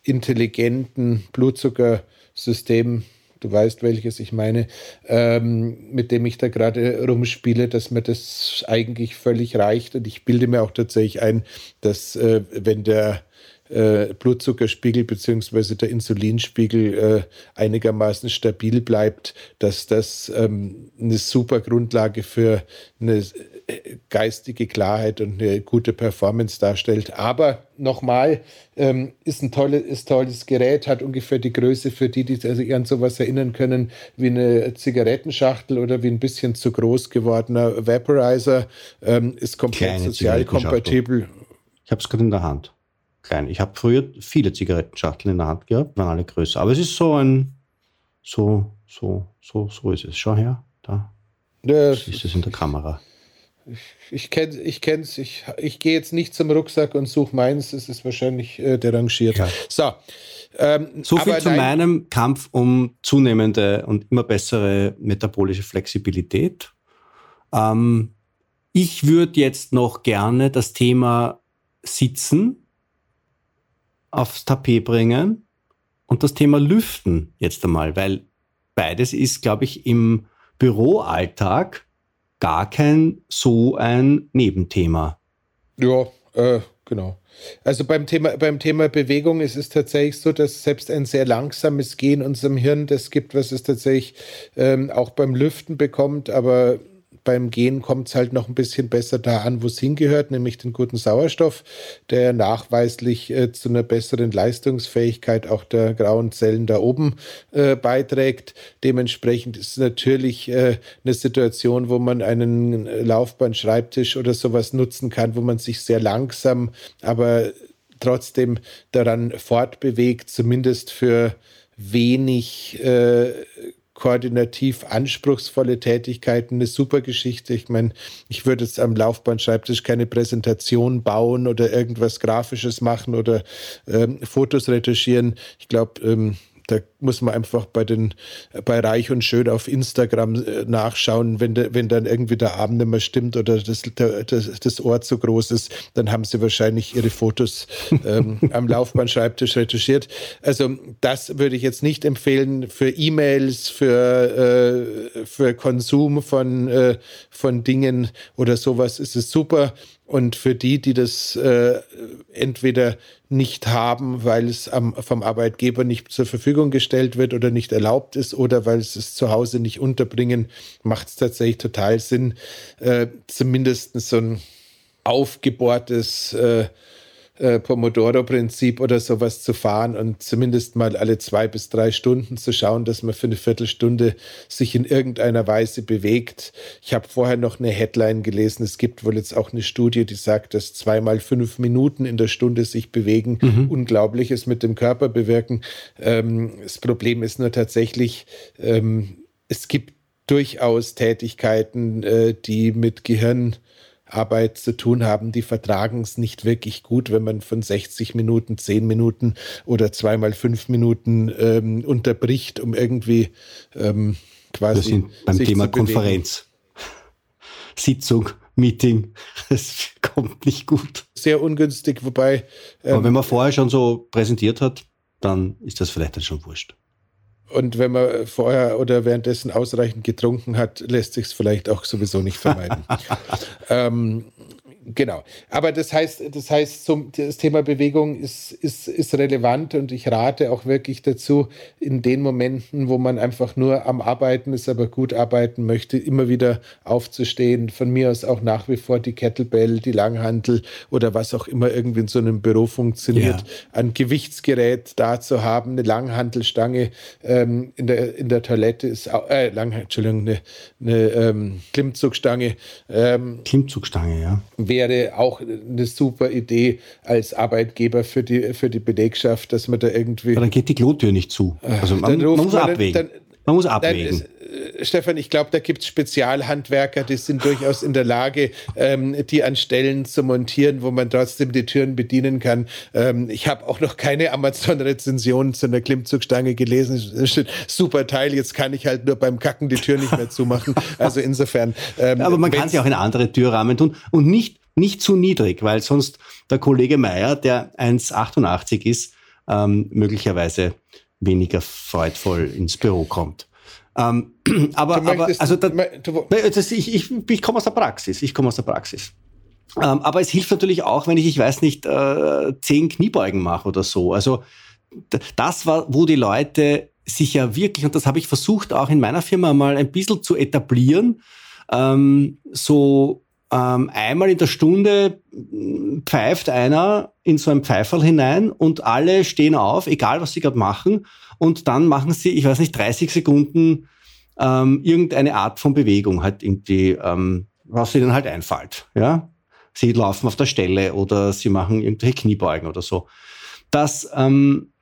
intelligenten Blutzuckersystem du weißt, welches ich meine, ähm, mit dem ich da gerade rumspiele, dass mir das eigentlich völlig reicht. Und ich bilde mir auch tatsächlich ein, dass äh, wenn der äh, Blutzuckerspiegel bzw. der Insulinspiegel äh, einigermaßen stabil bleibt, dass das ähm, eine super Grundlage für eine äh, geistige Klarheit und eine gute Performance darstellt. Aber nochmal, ähm, ist ein tolles, ist tolles Gerät, hat ungefähr die Größe für die, die sich an sowas erinnern können, wie eine Zigarettenschachtel oder wie ein bisschen zu groß gewordener Vaporizer, ähm, ist komplett sozial kompatibel. Ich habe es gerade in der Hand klein. Ich habe früher viele Zigarettenschachteln in der Hand gehabt, waren alle größer. Aber es ist so ein, so, so, so, so ist es. Schau her, da. Ja, ist es in der Kamera. Ich, ich kenne es, ich, kenn's, ich, ich gehe jetzt nicht zum Rucksack und suche meins, es ist wahrscheinlich äh, derangiert. Ja. So. Ähm, so viel zu meinem Kampf um zunehmende und immer bessere metabolische Flexibilität. Ähm, ich würde jetzt noch gerne das Thema Sitzen aufs Tapet bringen und das Thema Lüften jetzt einmal, weil beides ist, glaube ich, im Büroalltag gar kein so ein Nebenthema. Ja, äh, genau. Also beim Thema, beim Thema Bewegung ist es tatsächlich so, dass selbst ein sehr langsames Gehen unserem Hirn das gibt, was es tatsächlich ähm, auch beim Lüften bekommt, aber beim Gehen kommt es halt noch ein bisschen besser da an, wo es hingehört, nämlich den guten Sauerstoff, der nachweislich äh, zu einer besseren Leistungsfähigkeit auch der grauen Zellen da oben äh, beiträgt. Dementsprechend ist es natürlich äh, eine Situation, wo man einen Laufbandschreibtisch oder sowas nutzen kann, wo man sich sehr langsam, aber trotzdem daran fortbewegt, zumindest für wenig äh, koordinativ anspruchsvolle Tätigkeiten eine super Geschichte. Ich meine, ich würde jetzt am Laufbandschreibtisch keine Präsentation bauen oder irgendwas Grafisches machen oder ähm, Fotos retuschieren. Ich glaube, ähm, da muss man einfach bei den bei Reich und Schön auf Instagram äh, nachschauen, wenn, de, wenn dann irgendwie der Abend nicht mehr stimmt oder das, der, das, das Ohr zu groß ist, dann haben sie wahrscheinlich ihre Fotos *laughs* ähm, am Laufbandschreibtisch retuschiert. Also das würde ich jetzt nicht empfehlen für E-Mails, für, äh, für Konsum von, äh, von Dingen oder sowas ist es super. Und für die, die das äh, entweder nicht haben, weil es am, vom Arbeitgeber nicht zur Verfügung gestellt wird oder nicht erlaubt ist oder weil sie es zu Hause nicht unterbringen, macht es tatsächlich total Sinn, äh, zumindest so ein aufgebohrtes äh, äh, Pomodoro-Prinzip oder sowas zu fahren und zumindest mal alle zwei bis drei Stunden zu schauen, dass man für eine Viertelstunde sich in irgendeiner Weise bewegt. Ich habe vorher noch eine Headline gelesen. Es gibt wohl jetzt auch eine Studie, die sagt, dass zweimal fünf Minuten in der Stunde sich bewegen mhm. Unglaubliches mit dem Körper bewirken. Ähm, das Problem ist nur tatsächlich, ähm, es gibt durchaus Tätigkeiten, äh, die mit Gehirnarbeit zu tun haben, die vertragen es nicht wirklich gut, wenn man von 60 Minuten 10 Minuten oder zweimal fünf Minuten ähm, unterbricht, um irgendwie ähm, quasi. Wir sind beim Thema Konferenz. Sitzung, Meeting, *laughs* es kommt nicht gut. Sehr ungünstig, wobei. Ähm, Aber wenn man vorher schon so präsentiert hat, dann ist das vielleicht dann schon wurscht. Und wenn man vorher oder währenddessen ausreichend getrunken hat, lässt sich es vielleicht auch sowieso nicht vermeiden. *laughs* ähm, Genau. Aber das heißt, das heißt, zum, das Thema Bewegung ist, ist, ist relevant und ich rate auch wirklich dazu, in den Momenten, wo man einfach nur am Arbeiten ist, aber gut arbeiten möchte, immer wieder aufzustehen. Von mir aus auch nach wie vor die Kettlebell, die Langhantel oder was auch immer irgendwie in so einem Büro funktioniert, ja. ein Gewichtsgerät da zu haben, eine Langhantelstange ähm, in, der, in der Toilette ist auch, äh, Lang, Entschuldigung, eine, eine ähm, Klimmzugstange. Ähm, Klimmzugstange, ja wäre auch eine super Idee als Arbeitgeber für die, für die Belegschaft, dass man da irgendwie. Aber dann geht die Klotür nicht zu. Also man, man muss abwägen. Dann, man muss abwägen. Dann, äh, Stefan, ich glaube, da gibt es Spezialhandwerker, die sind durchaus in der Lage, ähm, die an Stellen zu montieren, wo man trotzdem die Türen bedienen kann. Ähm, ich habe auch noch keine Amazon-Rezension zu einer Klimmzugstange gelesen. Super Teil, jetzt kann ich halt nur beim Kacken die Tür nicht mehr zumachen. *laughs* Also insofern. Ähm, Aber man kann sie auch in andere Türrahmen tun und nicht, nicht zu niedrig, weil sonst der Kollege Meier, der 1,88 ist, ähm, möglicherweise weniger freudvoll ins Büro kommt. Ähm, *clears throat* aber, aber also da, das, ich, ich, ich komme aus der Praxis. Ich komme aus der Praxis. Ähm, aber es hilft natürlich auch, wenn ich, ich weiß nicht, äh, zehn Kniebeugen mache oder so. Also das war, wo die Leute sich ja wirklich, und das habe ich versucht auch in meiner Firma mal ein bisschen zu etablieren, ähm, so ähm, einmal in der Stunde pfeift einer in so ein Pfeiferl hinein und alle stehen auf, egal was sie gerade machen. Und dann machen sie, ich weiß nicht, 30 Sekunden ähm, irgendeine Art von Bewegung, halt irgendwie, ähm, was ihnen halt einfällt. Ja? Sie laufen auf der Stelle oder sie machen irgendwelche Kniebeugen oder so. Das ähm,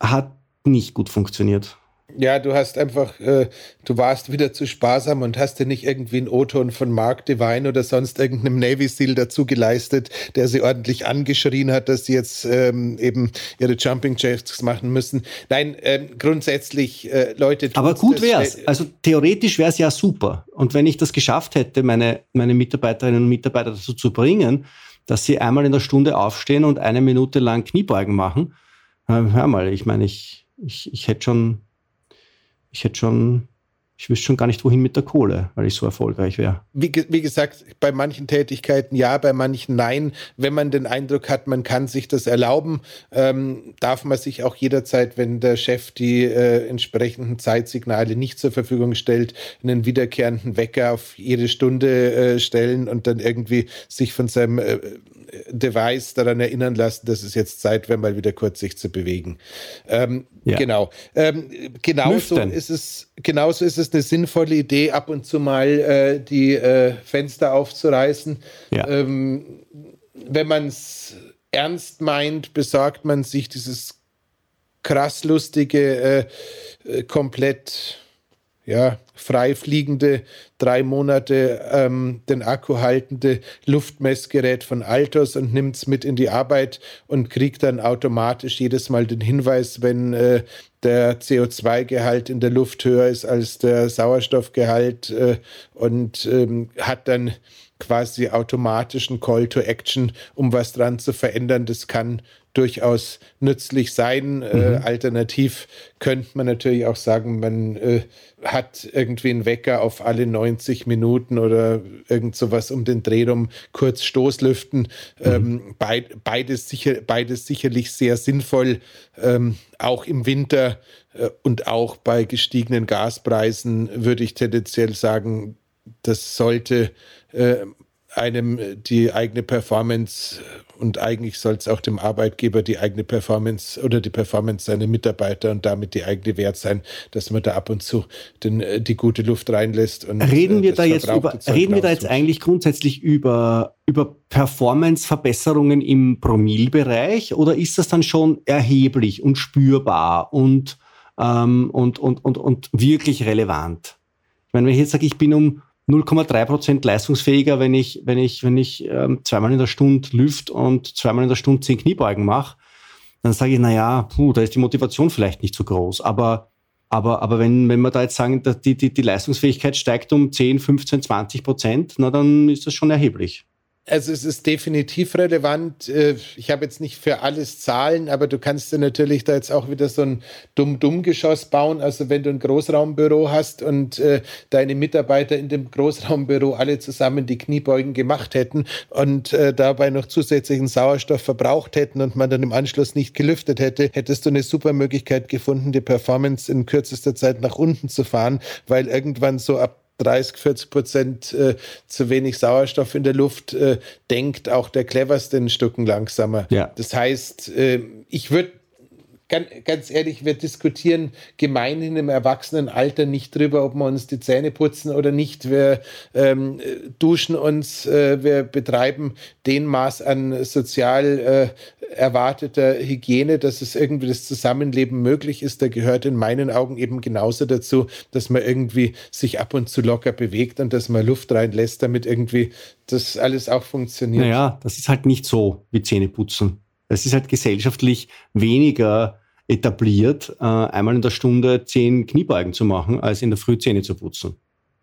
hat nicht gut funktioniert. Ja, du hast einfach, äh, du warst wieder zu sparsam und hast dir nicht irgendwie einen O-Ton von Mark Devine oder sonst irgendeinem Navy Seal dazu geleistet, der sie ordentlich angeschrien hat, dass sie jetzt ähm, eben ihre Jumping Jacks machen müssen. Nein, ähm, grundsätzlich, äh, Leute. Aber gut wäre es. Also theoretisch wäre es ja super. Und wenn ich das geschafft hätte, meine, meine Mitarbeiterinnen und Mitarbeiter dazu zu bringen, dass sie einmal in der Stunde aufstehen und eine Minute lang Kniebeugen machen, äh, hör mal, ich meine, ich, ich, ich hätte schon ich hätte schon, ich wüsste schon gar nicht, wohin mit der Kohle, weil ich so erfolgreich wäre. Wie, wie, gesagt, bei manchen Tätigkeiten ja, bei manchen nein. Wenn man den Eindruck hat, man kann sich das erlauben, ähm, darf man sich auch jederzeit, wenn der Chef die äh, entsprechenden Zeitsignale nicht zur Verfügung stellt, einen wiederkehrenden Wecker auf jede Stunde äh, stellen und dann irgendwie sich von seinem äh, Device daran erinnern lassen, dass es jetzt Zeit wäre, mal wieder kurz sich zu bewegen. Ähm, ja. Genau. Ähm, genauso ist es, genauso ist es eine sinnvolle Idee, ab und zu mal äh, die äh, Fenster aufzureißen. Ja. Ähm, wenn man es ernst meint, besorgt man sich dieses krass lustige, äh, äh komplett ja, freifliegende, drei Monate ähm, den Akku haltende Luftmessgerät von Altos und nimmt es mit in die Arbeit und kriegt dann automatisch jedes Mal den Hinweis, wenn äh, der CO2-Gehalt in der Luft höher ist als der Sauerstoffgehalt äh, und ähm, hat dann quasi automatischen Call to Action, um was dran zu verändern. Das kann durchaus nützlich sein. Äh, mhm. Äh, alternativ könnte man natürlich auch sagen, man äh, hat irgendwie einen Wecker auf alle 90 Minuten oder irgend sowas um den Dreh rum, kurz Stoßlüften. Mhm. Ähm, beid, beides, sicher, beides sicherlich sehr sinnvoll, ähm, auch im Winter äh, und auch bei gestiegenen Gaspreisen würde ich tendenziell sagen, das sollte äh, einem die eigene Performance und eigentlich soll es auch dem Arbeitgeber die eigene Performance oder die Performance seiner Mitarbeiter und damit die eigene Wert sein, dass man da ab und zu den, äh, die gute Luft reinlässt. Und, reden wir da jetzt über, reden wir da jetzt eigentlich grundsätzlich über, über Performance-Verbesserungen im Promillbereich oder ist das dann schon erheblich und spürbar und, ähm, und, und, und, und wirklich relevant? Ich meine, wenn ich jetzt sage, ich bin um 0,3 Prozent leistungsfähiger, wenn ich, wenn ich, wenn ich ähm, zweimal in der Stunde Lüft und zweimal in der Stunde zehn Kniebeugen mache, dann sage ich, naja, puh, da ist die Motivation vielleicht nicht so groß. Aber, aber, aber wenn, wenn wir da jetzt sagen, die, die, die Leistungsfähigkeit steigt um 10, 15, 20 Prozent, na dann ist das schon erheblich. Also es ist definitiv relevant. Äh, ich habe jetzt nicht für alles Zahlen, aber du kannst dir natürlich da jetzt auch wieder so ein Dumm-Dumm-Geschoss bauen. Also wenn du ein Großraumbüro hast und äh, deine Mitarbeiter in dem Großraumbüro alle zusammen die Kniebeugen gemacht hätten und äh, dabei noch zusätzlichen Sauerstoff verbraucht hätten und man dann im Anschluss nicht gelüftet hätte, hättest du eine super Möglichkeit gefunden, die Performance in kürzester Zeit nach unten zu fahren, weil irgendwann so ab 30, 40 Prozent äh, zu wenig Sauerstoff in der Luft, äh, denkt auch der cleverste ein Stücken langsamer. Ja. Das heißt, äh, ich würde ganz, ehrlich, wir diskutieren gemeinhin im Erwachsenenalter nicht drüber, ob wir uns die Zähne putzen oder nicht. Wir ähm, duschen uns, äh, wir betreiben den Maß an sozial äh, erwarteter Hygiene, dass es irgendwie das Zusammenleben möglich ist. Da gehört in meinen Augen eben genauso dazu, dass man irgendwie sich ab und zu locker bewegt und dass man Luft reinlässt, damit irgendwie das alles auch funktioniert. Naja, das ist halt nicht so wie Zähneputzen. Es ist halt gesellschaftlich weniger etabliert, äh, einmal in der Stunde zehn Kniebeugen zu machen, als in der Früh Zähne zu putzen.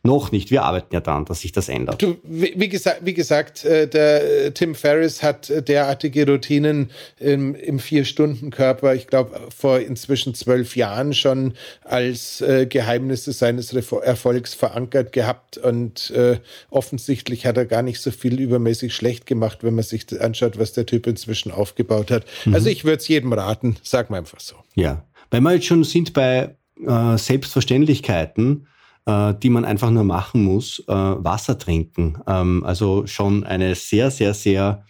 Noch nicht. Wir arbeiten ja daran, dass sich das ändert. Du, wie, wie, gesa wie gesagt, äh, der äh, Tim Ferriss hat äh, derartige Routinen im, im Vier-Stunden-Körper, ich glaube, vor inzwischen zwölf Jahren schon als äh, Geheimnisse seines Refo Erfolgs verankert gehabt. Und äh, offensichtlich hat er gar nicht so viel übermäßig schlecht gemacht, wenn man sich anschaut, was der Typ inzwischen aufgebaut hat. Mhm. Also ich würde es jedem raten, sag mal einfach so. Ja, wenn wir jetzt schon sind bei äh, Selbstverständlichkeiten, äh, die man einfach nur machen muss, äh, Wasser trinken. Ähm, also schon eine sehr, sehr, sehr,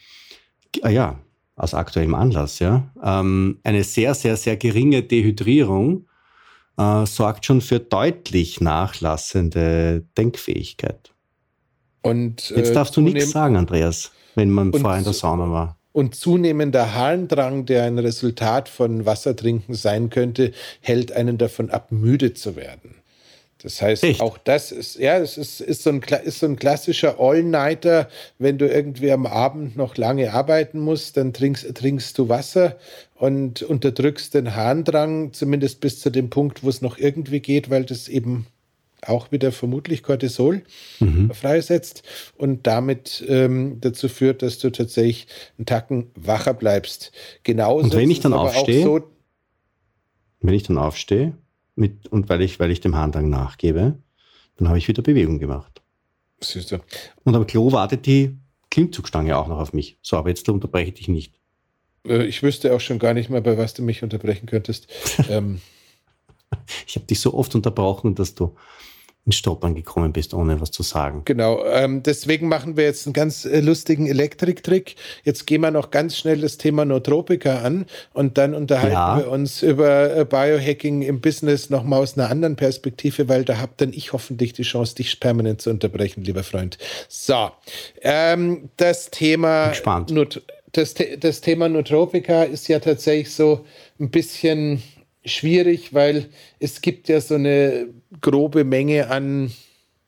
äh, ja, aus aktuellem Anlass, ja, ähm, eine sehr, sehr, sehr geringe Dehydrierung äh, sorgt schon für deutlich nachlassende Denkfähigkeit. Und, Jetzt darfst du nichts sagen, Andreas, wenn man vorher in der Sauna war. Und zunehmender Harndrang, der ein Resultat von Wassertrinken sein könnte, hält einen davon ab, müde zu werden. Das heißt, Echt? auch das ist, ja, es ist, ist, so ein, ist so ein klassischer All-Nighter. Wenn du irgendwie am Abend noch lange arbeiten musst, dann trinkst, trinkst du Wasser und unterdrückst den Harndrang, zumindest bis zu dem Punkt, wo es noch irgendwie geht, weil das eben auch wieder vermutlich Cortisol mhm. freisetzt und damit ähm, dazu führt, dass du tatsächlich einen Tacken wacher bleibst. Genauso und wenn ich dann aufstehe, so, wenn ich dann aufstehe, mit, und weil ich, weil ich dem Harndrang nachgebe, dann habe ich wieder Bewegung gemacht. Du. Und am Klo wartet die Klimmzugstange auch noch auf mich. So, aber jetzt unterbreche ich dich nicht. Äh, ich wüsste auch schon gar nicht mehr, bei was du mich unterbrechen könntest. *laughs* ähm. Ich habe dich so oft unterbrochen, dass du ins Stoppern gekommen bist, ohne was zu sagen. Genau, ähm, deswegen machen wir jetzt einen ganz äh, lustigen Elektrik-Trick. Jetzt gehen wir noch ganz schnell das Thema Nootropika an und dann unterhalten ja. wir uns über äh, Biohacking im Business nochmal aus einer anderen Perspektive, weil da habt dann ich hoffentlich die Chance, dich permanent zu unterbrechen, lieber Freund. So, ähm, das Thema Not das, das Thema Nootropika ist ja tatsächlich so ein bisschen schwierig, weil es gibt ja so eine grobe Menge an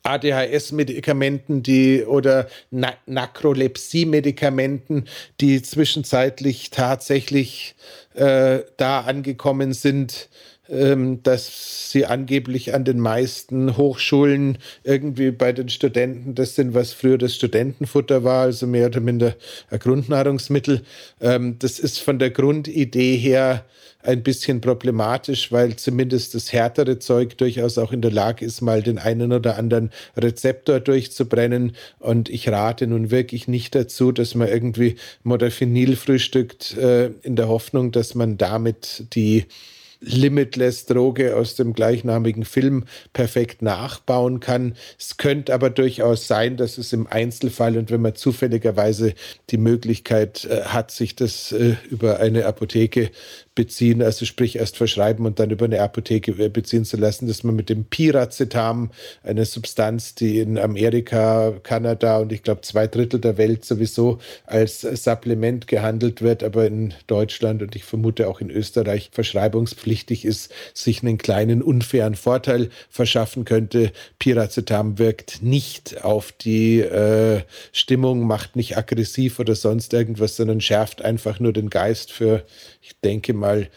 ADHS-Medikamenten, die oder Na Nakrolepsie-Medikamenten, die zwischenzeitlich tatsächlich äh, da angekommen sind, dass sie angeblich an den meisten Hochschulen irgendwie bei den Studenten das sind, was früher das Studentenfutter war, also mehr oder minder ein Grundnahrungsmittel. Ähm, das ist von der Grundidee her ein bisschen problematisch, weil zumindest das härtere Zeug durchaus auch in der Lage ist, mal den einen oder anderen Rezeptor durchzubrennen. Und ich rate nun wirklich nicht dazu, dass man irgendwie Modafinil frühstückt, äh, in der Hoffnung, dass man damit die Limitless-Droge aus dem gleichnamigen Film perfekt nachbauen kann. Es könnte aber durchaus sein, dass es im Einzelfall und wenn man zufälligerweise die Möglichkeit äh, hat, sich das äh, über eine Apotheke beziehen, also sprich erst verschreiben und dann über eine Apotheke äh, beziehen zu lassen, dass man mit dem Piracetam, eine Substanz, die in Amerika, Kanada und ich glaube zwei Drittel der Welt sowieso als Supplement gehandelt wird, aber in Deutschland und ich vermute auch in Österreich verschreibungspflichtig ist, sich einen kleinen unfairen Vorteil verschaffen könnte. Piracetam wirkt nicht auf die äh, Stimmung, macht nicht aggressiv oder sonst irgendwas, sondern schärft einfach nur den Geist für, ich denke mal,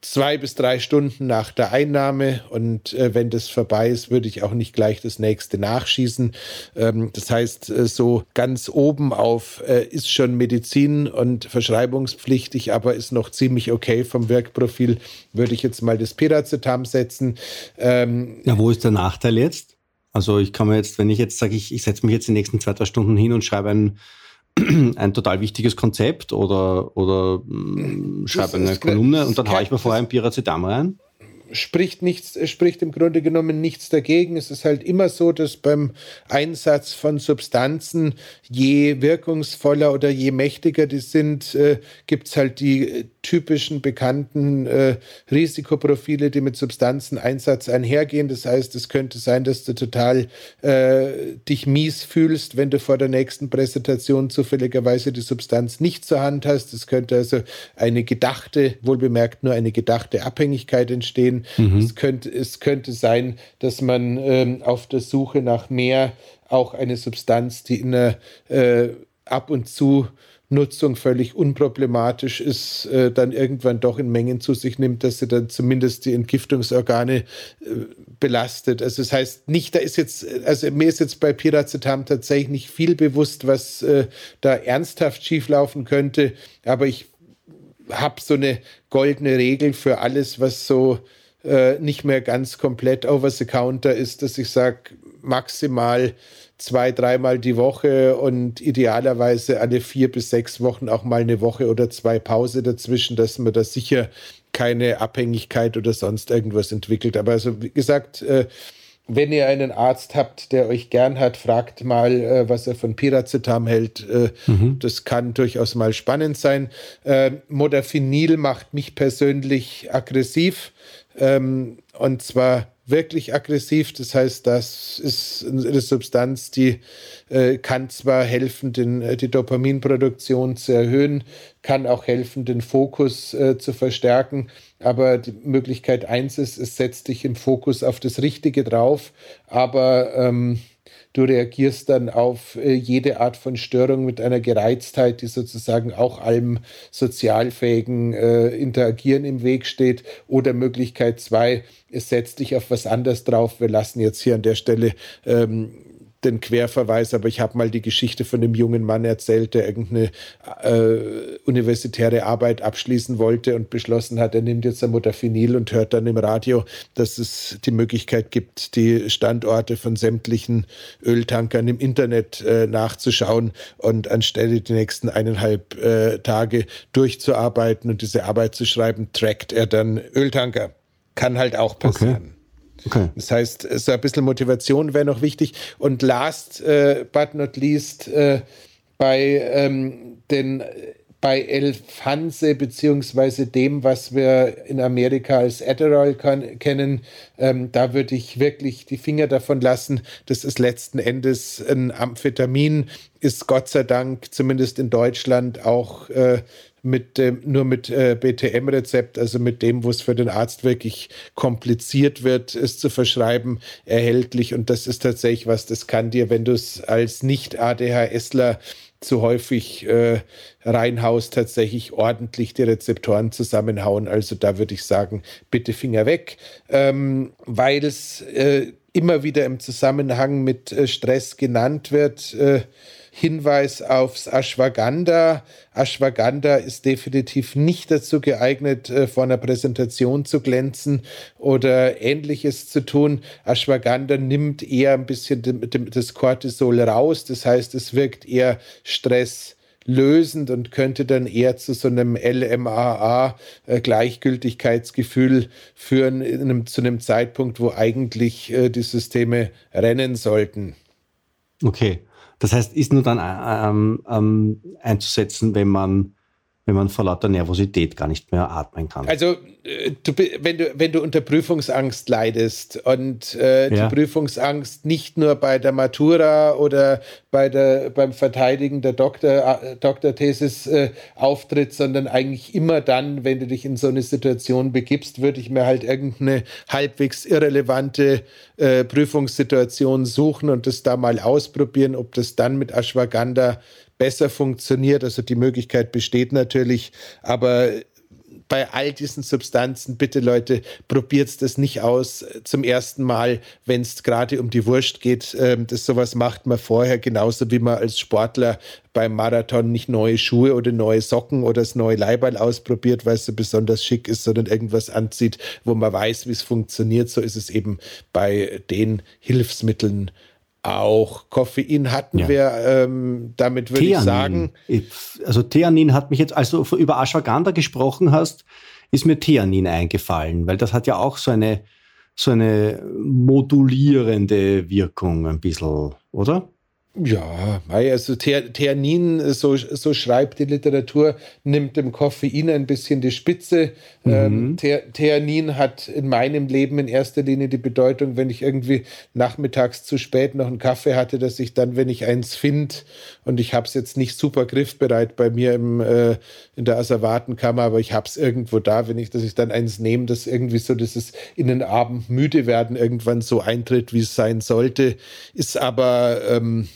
zwei bis drei Stunden nach der Einnahme und äh, wenn das vorbei ist, würde ich auch nicht gleich das nächste nachschießen. Ähm, das heißt, äh, so ganz oben auf äh, ist schon Medizin und verschreibungspflichtig, aber ist noch ziemlich okay vom Wirkprofil, würde ich jetzt mal das Piracetam setzen. Ähm, ja, wo ist der Nachteil jetzt? Also ich kann mir jetzt, wenn ich jetzt sage, ich, ich setze mich jetzt die nächsten zwei, drei Stunden hin und schreibe ein *clears throat* ein total wichtiges Konzept oder, oder mm, schreibe eine Kolumne und dann haue ich mir vorher ein Piracetam rein? Spricht nichts, spricht im Grunde genommen nichts dagegen. Es ist halt immer so, dass beim Einsatz von Substanzen, je wirkungsvoller oder je mächtiger die sind, äh, gibt es halt die typischen bekannten äh, Risikoprofile, die mit Substanzeneinsatz einhergehen. Das heißt, es könnte sein, dass du total äh, dich mies fühlst, wenn du vor der nächsten Präsentation zufälligerweise die Substanz nicht zur Hand hast. Es könnte also eine gedachte, wohlbemerkt nur eine gedachte Abhängigkeit entstehen. Mhm. Es, könnte, es könnte sein, dass man ähm, auf der Suche nach mehr auch eine Substanz, die in einer äh, ab und zu Nutzung völlig unproblematisch ist, äh, dann irgendwann doch in Mengen zu sich nimmt, dass sie dann zumindest die Entgiftungsorgane äh, belastet. Also das heißt nicht, da ist jetzt, also mir ist jetzt bei Piracetam tatsächlich nicht viel bewusst, was äh, da ernsthaft schieflaufen könnte, aber ich habe so eine goldene Regel für alles, was so äh, nicht mehr ganz komplett over the counter ist, dass ich sage, maximal zwei, dreimal die Woche und idealerweise alle vier bis sechs Wochen auch mal eine Woche oder zwei Pause dazwischen, dass man da sicher keine Abhängigkeit oder sonst irgendwas entwickelt. Aber also wie gesagt, äh, wenn ihr einen Arzt habt, der euch gern hat, fragt mal, äh, was er von Piracetam hält. Äh, mhm. Das kann durchaus mal spannend sein. Modafinil macht mich persönlich aggressiv. Ähm, und zwar wirklich aggressiv. Das heißt, das ist eine Substanz, die äh, kann zwar helfen, den, äh, die Dopaminproduktion zu erhöhen, kann auch helfen, den Fokus äh, zu verstärken. Aber die Möglichkeit eins ist, es setzt dich im Fokus auf das Richtige drauf, aber ähm, du reagierst dann auf äh, jede Art von Störung mit einer Gereiztheit, die sozusagen auch allem sozialfähigen äh, Interagieren im Weg steht. Oder Möglichkeit zwei, es setzt dich auf was anderes drauf. Wir lassen jetzt hier an der Stelle ähm, den Querverweis, aber ich habe mal die Geschichte von dem jungen Mann erzählt, der irgendeine äh, universitäre Arbeit abschließen wollte und beschlossen hat, er nimmt jetzt Modafinil und hört dann im Radio, dass es die Möglichkeit gibt, die Standorte von sämtlichen Öltankern im Internet äh, nachzuschauen und anstelle die nächsten eineinhalb äh, Tage durchzuarbeiten und diese Arbeit zu schreiben, trackt er dann Öltanker. Kann halt auch passieren. Okay. Okay. Das heißt, so ein bisschen Motivation wäre noch wichtig. Und last äh, but not least, äh, bei ähm, den bei Elfanse beziehungsweise dem, was wir in Amerika als Adderall kann, kennen, ähm, da würde ich wirklich die Finger davon lassen. Das ist letzten Endes ein Amphetamin, ist Gott sei Dank zumindest in Deutschland auch äh, mit dem, nur mit äh, BTM-Rezept, also mit dem, wo es für den Arzt wirklich kompliziert wird, es zu verschreiben, erhältlich. Und das ist tatsächlich was, das kann dir, wenn du es als Nicht-ADHSler zu häufig äh, reinhaust, tatsächlich ordentlich die Rezeptoren zusammenhauen. Also da würde ich sagen, bitte Finger weg, ähm, weil es äh, immer wieder im Zusammenhang mit äh, Stress genannt wird. Äh, Hinweis aufs Ashwagandha. Ashwagandha ist definitiv nicht dazu geeignet, äh, vor einer Präsentation zu glänzen oder ähnliches zu tun. Ashwagandha nimmt eher ein bisschen das Cortisol raus. Das heißt, es wirkt eher Stress lösend und könnte dann eher zu so einem LMAA-Gleichgültigkeitsgefühl äh, führen, einem, zu einem Zeitpunkt, wo eigentlich äh, die Systeme rennen sollten. Okay. Das heißt, ist nur dann ähm, ähm, einzusetzen, wenn man wenn man vor lauter Nervosität gar nicht mehr atmen kann. Also äh, du, wenn, du, wenn du unter Prüfungsangst leidest und äh, ja. die Prüfungsangst nicht nur bei der Matura oder bei der, beim Verteidigen der Doktor, äh, Doktorthesis äh, auftritt, sondern eigentlich immer dann, wenn du dich in so eine Situation begibst, würde ich mir halt irgendeine halbwegs irrelevante äh, Prüfungssituation suchen und das da mal ausprobieren, ob das dann mit Ashwagandha besser funktioniert. Also die Möglichkeit besteht natürlich, aber bei all diesen Substanzen, bitte Leute, probiert das nicht aus zum ersten Mal, wenn es gerade um die Wurst geht. Ähm, das sowas macht man vorher, genauso wie man als Sportler beim Marathon nicht neue Schuhe oder neue Socken oder das neue Leiberl ausprobiert, weil es so besonders schick ist, sondern irgendwas anzieht, wo man weiß, wie es funktioniert. So ist es eben bei den Hilfsmitteln auch Koffein hatten ja. wir, ähm, damit würde ich sagen. Also Theanin hat mich jetzt, als du über Ashwagandha gesprochen hast, ist mir Theanin eingefallen, weil das hat ja auch so eine, so eine modulierende Wirkung ein bisschen, oder? Ja, also Theanin, so, so schreibt die Literatur, nimmt dem Koffein ein bisschen die Spitze. Mhm. Ähm, Theanin hat in meinem Leben in erster Linie die Bedeutung, wenn ich irgendwie nachmittags zu spät noch einen Kaffee hatte, dass ich dann, wenn ich eins finde, und ich habe es jetzt nicht super griffbereit bei mir im, äh, in der Asservatenkammer, aber ich habe es irgendwo da, wenn ich, dass ich dann eins nehme, dass irgendwie so dieses in den Abend müde werden irgendwann so eintritt, wie es sein sollte, ist aber... Ähm,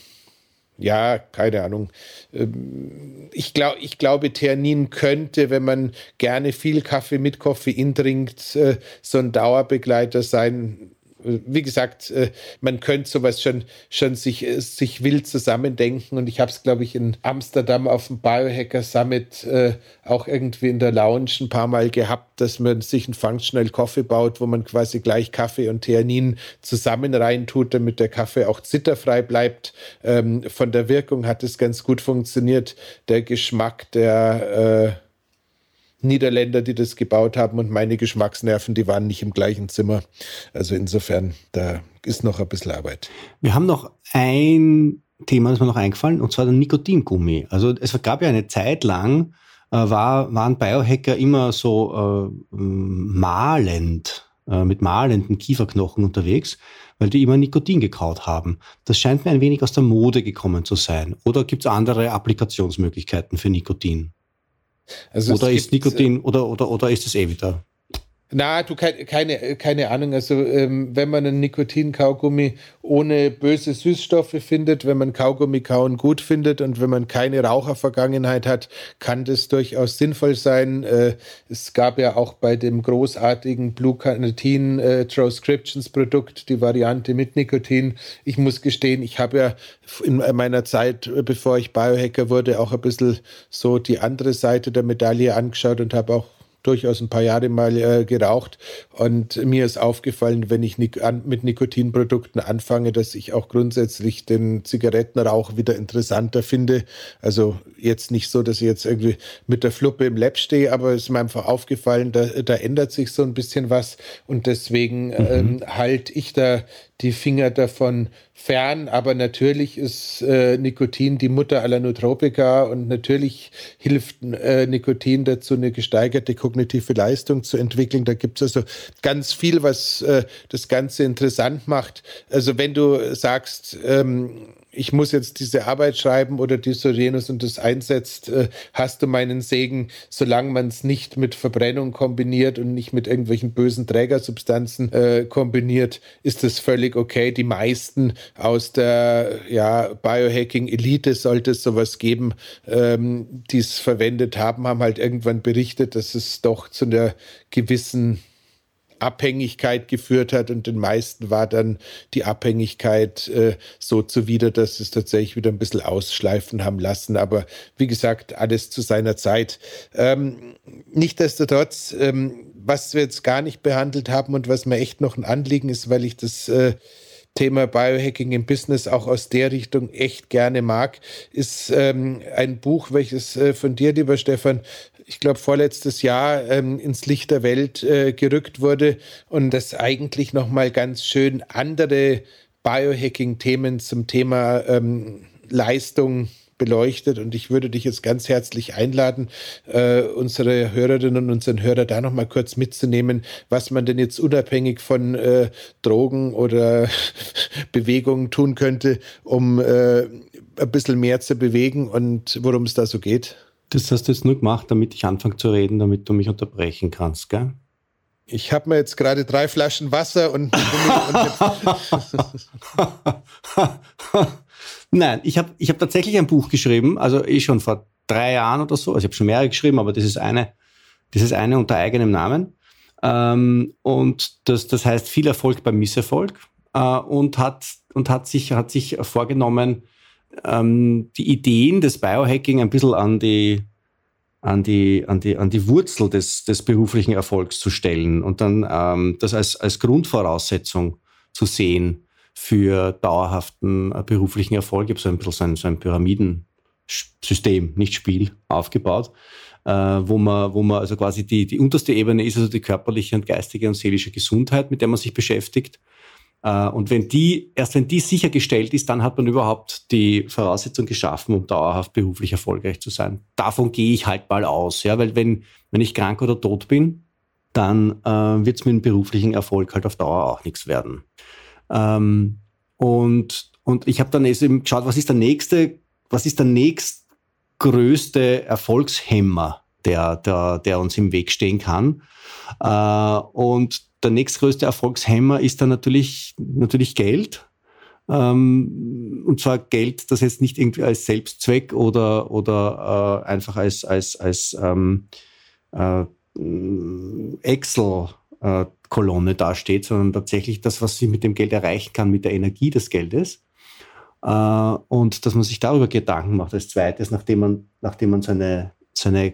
ja, keine Ahnung. Ähm, ich, glaub, ich glaube, Theanin könnte, wenn man gerne viel Kaffee mit Koffein trinkt, äh, so ein Dauerbegleiter sein wie gesagt, äh, man könnte sowas schon, schon sich, äh, sich wild zusammendenken. Und ich habe es, glaube ich, in Amsterdam auf dem Biohacker Summit äh, auch irgendwie in der Lounge ein paar Mal gehabt, dass man sich einen Functional Coffee baut, wo man quasi gleich Kaffee und Theanin zusammen reintut, damit der Kaffee auch zitterfrei bleibt. Ähm, von der Wirkung hat es ganz gut funktioniert. Der Geschmack, der äh, Niederländer, die das gebaut haben und meine Geschmacksnerven, die waren nicht im gleichen Zimmer. Also insofern, da ist noch ein bisschen Arbeit. Wir haben noch ein Thema, das mir noch eingefallen, und zwar der Nikotingummi. Also es gab ja eine Zeit lang, äh, war, waren Biohacker immer so äh, malend, äh, mit malenden Kieferknochen unterwegs, weil die immer Nikotin gekaut haben. Das scheint mir ein wenig aus der Mode gekommen zu sein. Oder gibt es andere Applikationsmöglichkeiten für Nikotin? Also oder ist Nikotin, oder, oder, oder ist es eh wieder? Na, du keine, keine Ahnung. Also ähm, wenn man einen Nikotin-Kaugummi ohne böse Süßstoffe findet, wenn man Kaugummi kauen gut findet und wenn man keine Rauchervergangenheit hat, kann das durchaus sinnvoll sein. Äh, es gab ja auch bei dem großartigen Blue Carnitine äh, Transcriptions Produkt die Variante mit Nikotin. Ich muss gestehen, ich habe ja in meiner Zeit, bevor ich Biohacker wurde, auch ein bisschen so die andere Seite der Medaille angeschaut und habe auch durchaus ein paar Jahre mal äh, geraucht und mir ist aufgefallen, wenn ich nik an, mit Nikotinprodukten anfange, dass ich auch grundsätzlich den Zigarettenrauch wieder interessanter finde. Also jetzt nicht so, dass ich jetzt irgendwie mit der Fluppe im Lab stehe, aber es ist mir einfach aufgefallen, da, da ändert sich so ein bisschen was und deswegen mhm. ähm, halte ich da die Finger davon fern. Aber natürlich ist äh, Nikotin die Mutter aller Nootropika und natürlich hilft äh, Nikotin dazu, eine gesteigerte kognitive Leistung zu entwickeln. Da gibt es also ganz viel, was äh, das Ganze interessant macht. Also wenn du sagst, ähm, ich muss jetzt diese Arbeit schreiben oder dies oder jenes und das einsetzt, äh, hast du meinen Segen, solange man es nicht mit Verbrennung kombiniert und nicht mit irgendwelchen bösen Trägersubstanzen äh, kombiniert, ist das völlig okay. Die meisten aus der ja, Biohacking-Elite sollte es sowas geben, ähm, die es verwendet haben, haben halt irgendwann berichtet, dass es doch zu einer gewissen Abhängigkeit geführt hat und den meisten war dann die Abhängigkeit äh, so zuwider, dass es tatsächlich wieder ein bisschen ausschleifen haben lassen. Aber wie gesagt, alles zu seiner Zeit. Ähm, Nichtsdestotrotz, ähm, was wir jetzt gar nicht behandelt haben und was mir echt noch ein Anliegen ist, weil ich das äh, Thema Biohacking im Business auch aus der Richtung echt gerne mag, ist ähm, ein Buch, welches äh, von dir, lieber Stefan, ich glaube, vorletztes Jahr ähm, ins Licht der Welt äh, gerückt wurde und das eigentlich nochmal ganz schön andere Biohacking-Themen zum Thema ähm, Leistung beleuchtet und ich würde dich jetzt ganz herzlich einladen, äh, unsere Hörerinnen und unseren Hörer da nochmal kurz mitzunehmen, was man denn jetzt unabhängig von äh, Drogen oder *laughs* Bewegungen tun könnte, um äh, ein bisschen mehr zu bewegen und worum es da so geht. Das hast du jetzt nur gemacht, damit ich anfange zu reden, damit du mich unterbrechen kannst, gell? Ich habe mir jetzt gerade drei Flaschen Wasser und, *laughs* Nein, ich habe ich hab tatsächlich ein Buch geschrieben, also eh schon vor drei Jahren oder so. Also ich habe schon mehrere geschrieben, aber das ist eine, das ist eine unter eigenem Namen. Ähm, und das, das heißt viel Erfolg beim Misserfolg äh, und hat und hat sich hat sich vorgenommen, ähm, die Ideen des Biohacking ein bisschen an die an die, an die, an die Wurzel des, des beruflichen Erfolgs zu stellen und dann ähm, das als, als Grundvoraussetzung zu sehen für dauerhaften äh, beruflichen Erfolg. Ich habe so ein bisschen so ein, so ein Pyramidensystem, nicht Spiel, aufgebaut, äh, wo man, wo man also quasi die, die unterste Ebene ist also die körperliche und geistige und seelische Gesundheit, mit der man sich beschäftigt. Äh, und wenn die, erst wenn die sichergestellt ist, dann hat man überhaupt die Voraussetzung geschaffen, um dauerhaft beruflich erfolgreich zu sein. Davon gehe ich halt mal aus, ja, weil wenn, wenn ich krank oder tot bin, dann äh, wird es mit dem beruflichen Erfolg halt auf Dauer auch nichts werden. Ähm, und, und ich habe dann eben geschaut, was ist der nächste, was ist der nächstgrößte Erfolgshemmer, der, der, der uns im Weg stehen kann. Äh, und der nächstgrößte Erfolgshemmer ist dann natürlich, natürlich Geld. Ähm, und zwar Geld, das jetzt nicht irgendwie als Selbstzweck oder, oder äh, einfach als, als, als ähm, äh, Excel äh, Kolonne dasteht, sondern tatsächlich das, was sie mit dem Geld erreichen kann, mit der Energie des Geldes. Äh, und dass man sich darüber Gedanken macht als zweites, nachdem man, nachdem man seine, seine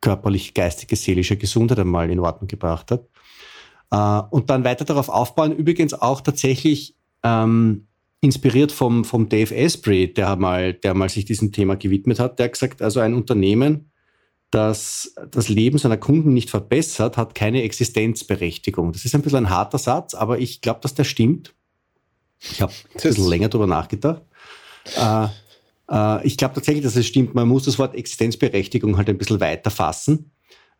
körperlich, geistige, seelische Gesundheit einmal in Ordnung gebracht hat. Äh, und dann weiter darauf aufbauen, übrigens auch tatsächlich ähm, inspiriert vom, vom Dave Asprey, der mal, der mal sich diesem Thema gewidmet hat, der hat gesagt, also ein Unternehmen, das das Leben seiner Kunden nicht verbessert, hat keine Existenzberechtigung. Das ist ein bisschen ein harter Satz, aber ich glaube, dass der stimmt. Ich habe ein bisschen länger darüber nachgedacht. Äh, äh, ich glaube tatsächlich, dass es stimmt. Man muss das Wort Existenzberechtigung halt ein bisschen weiter fassen.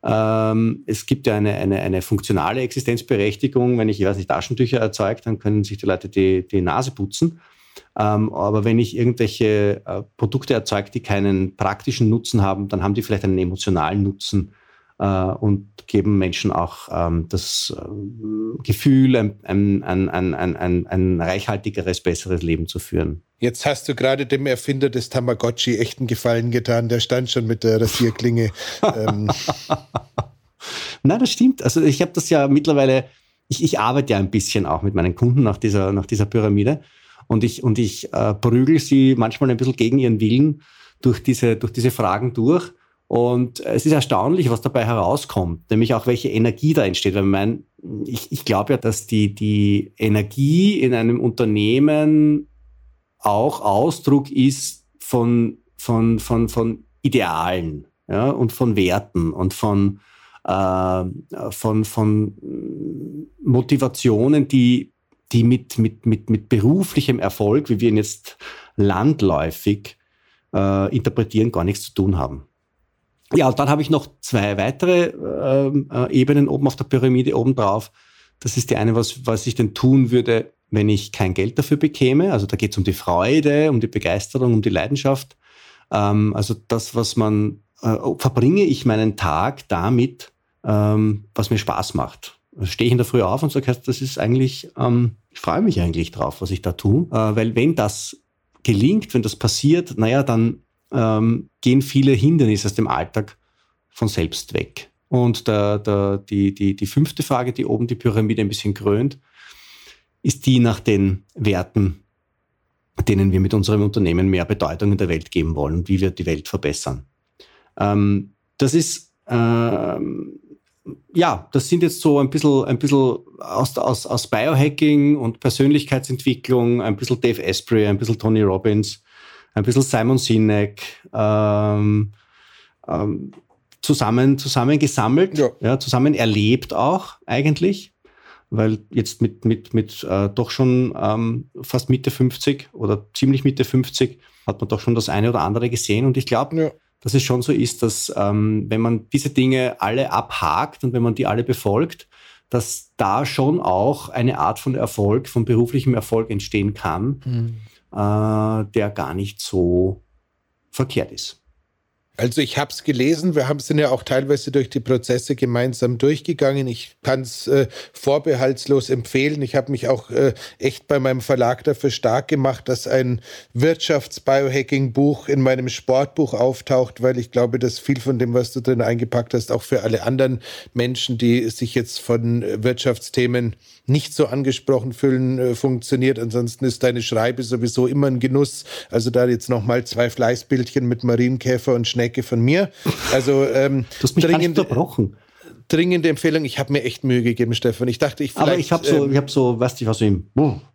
Ähm, es gibt ja eine, eine, eine funktionale Existenzberechtigung. Wenn ich, ich weiß nicht, Taschentücher erzeuge, dann können sich die Leute die, die Nase putzen. Ähm, aber wenn ich irgendwelche äh, Produkte erzeuge, die keinen praktischen Nutzen haben, dann haben die vielleicht einen emotionalen Nutzen und geben Menschen auch ähm, das äh, Gefühl, ein, ein, ein, ein, ein reichhaltigeres, besseres Leben zu führen. Jetzt hast du gerade dem Erfinder des Tamagotchi echten Gefallen getan. Der stand schon mit der Rasierklinge. *laughs* ähm. Nein, das stimmt. Also ich habe das ja mittlerweile, ich, ich arbeite ja ein bisschen auch mit meinen Kunden nach dieser, nach dieser Pyramide. Und ich, und ich äh, prügel sie manchmal ein bisschen gegen ihren Willen durch diese, durch diese Fragen durch. Und es ist erstaunlich, was dabei herauskommt, nämlich auch welche Energie da entsteht. Weil mein, ich, ich glaube ja, dass die, die Energie in einem Unternehmen auch Ausdruck ist von, von, von, von Idealen ja, und von Werten und von, äh, von, von Motivationen, die die mit, mit, mit, mit beruflichem Erfolg, wie wir ihn jetzt landläufig äh, interpretieren, gar nichts zu tun haben. Ja, und dann habe ich noch zwei weitere ähm, äh, Ebenen oben auf der Pyramide oben drauf. Das ist die eine, was, was ich denn tun würde, wenn ich kein Geld dafür bekäme. Also da geht es um die Freude, um die Begeisterung, um die Leidenschaft. Ähm, also das, was man, äh, verbringe ich meinen Tag damit, ähm, was mir Spaß macht stehe ich in der Früh auf und sage, das ist eigentlich, ähm, ich freue mich eigentlich drauf, was ich da tue. Äh, weil wenn das gelingt, wenn das passiert, naja, dann ähm, gehen viele Hindernisse aus dem Alltag von selbst weg. Und der, der, die, die, die fünfte Frage, die oben die Pyramide ein bisschen krönt, ist die nach den Werten, denen wir mit unserem Unternehmen mehr Bedeutung in der Welt geben wollen und wie wir die Welt verbessern. Ähm, das ist ähm, ja, das sind jetzt so ein bisschen, ein bisschen aus, aus, aus Biohacking und Persönlichkeitsentwicklung, ein bisschen Dave Asprey, ein bisschen Tony Robbins, ein bisschen Simon Sinek, ähm, ähm, zusammen, zusammen gesammelt, ja. ja. zusammen erlebt auch eigentlich, weil jetzt mit, mit, mit äh, doch schon ähm, fast Mitte 50 oder ziemlich Mitte 50 hat man doch schon das eine oder andere gesehen und ich glaube, ja dass es schon so ist, dass ähm, wenn man diese Dinge alle abhakt und wenn man die alle befolgt, dass da schon auch eine Art von Erfolg, von beruflichem Erfolg entstehen kann, mhm. Äh, der gar nicht so verkehrt ist. Also ich habe es gelesen, wir haben sind ja auch teilweise durch die Prozesse gemeinsam durchgegangen. Ich kann es äh, vorbehaltslos empfehlen. Ich habe mich auch äh, echt bei meinem Verlag dafür stark gemacht, dass ein Wirtschafts-Biohacking-Buch in meinem Sportbuch auftaucht, weil ich glaube, dass viel von dem, was du drin eingepackt hast, auch für alle anderen Menschen, die sich jetzt von Wirtschaftsthemen nicht so angesprochen fühlen, äh, funktioniert. Ansonsten ist deine Schreibe sowieso immer ein Genuss. Also da jetzt nochmal zwei Fleißbildchen mit Marienkäfer und Schnecke von mir. Also ähm, *laughs* du hast mich dringend, unterbrochen. Dringende Empfehlung. Ich habe mir echt Mühe gegeben, Stefan. Ich dachte, ich. Aber ich habe so, ähm, ich habe so, weißt du, was so im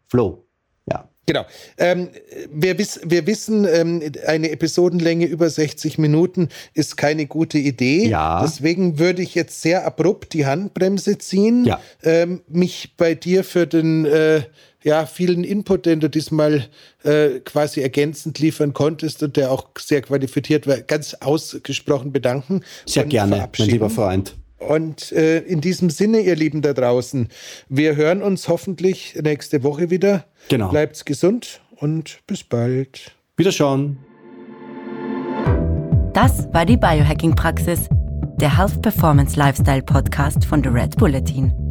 Flow. Ja. Genau. Ähm, wir, wiss, wir wissen, ähm, eine Episodenlänge über 60 Minuten ist keine gute Idee. Ja. Deswegen würde ich jetzt sehr abrupt die Handbremse ziehen, ja. ähm, mich bei dir für den äh, ja, vielen Input, den du diesmal äh, quasi ergänzend liefern konntest und der auch sehr qualifiziert war, ganz ausgesprochen bedanken. Sehr gerne, mein lieber Freund. Und äh, in diesem Sinne, ihr Lieben da draußen, wir hören uns hoffentlich nächste Woche wieder. Genau. Bleibt's gesund und bis bald. Wiederschauen. Das war die Biohacking-Praxis, der Health Performance Lifestyle Podcast von The Red Bulletin.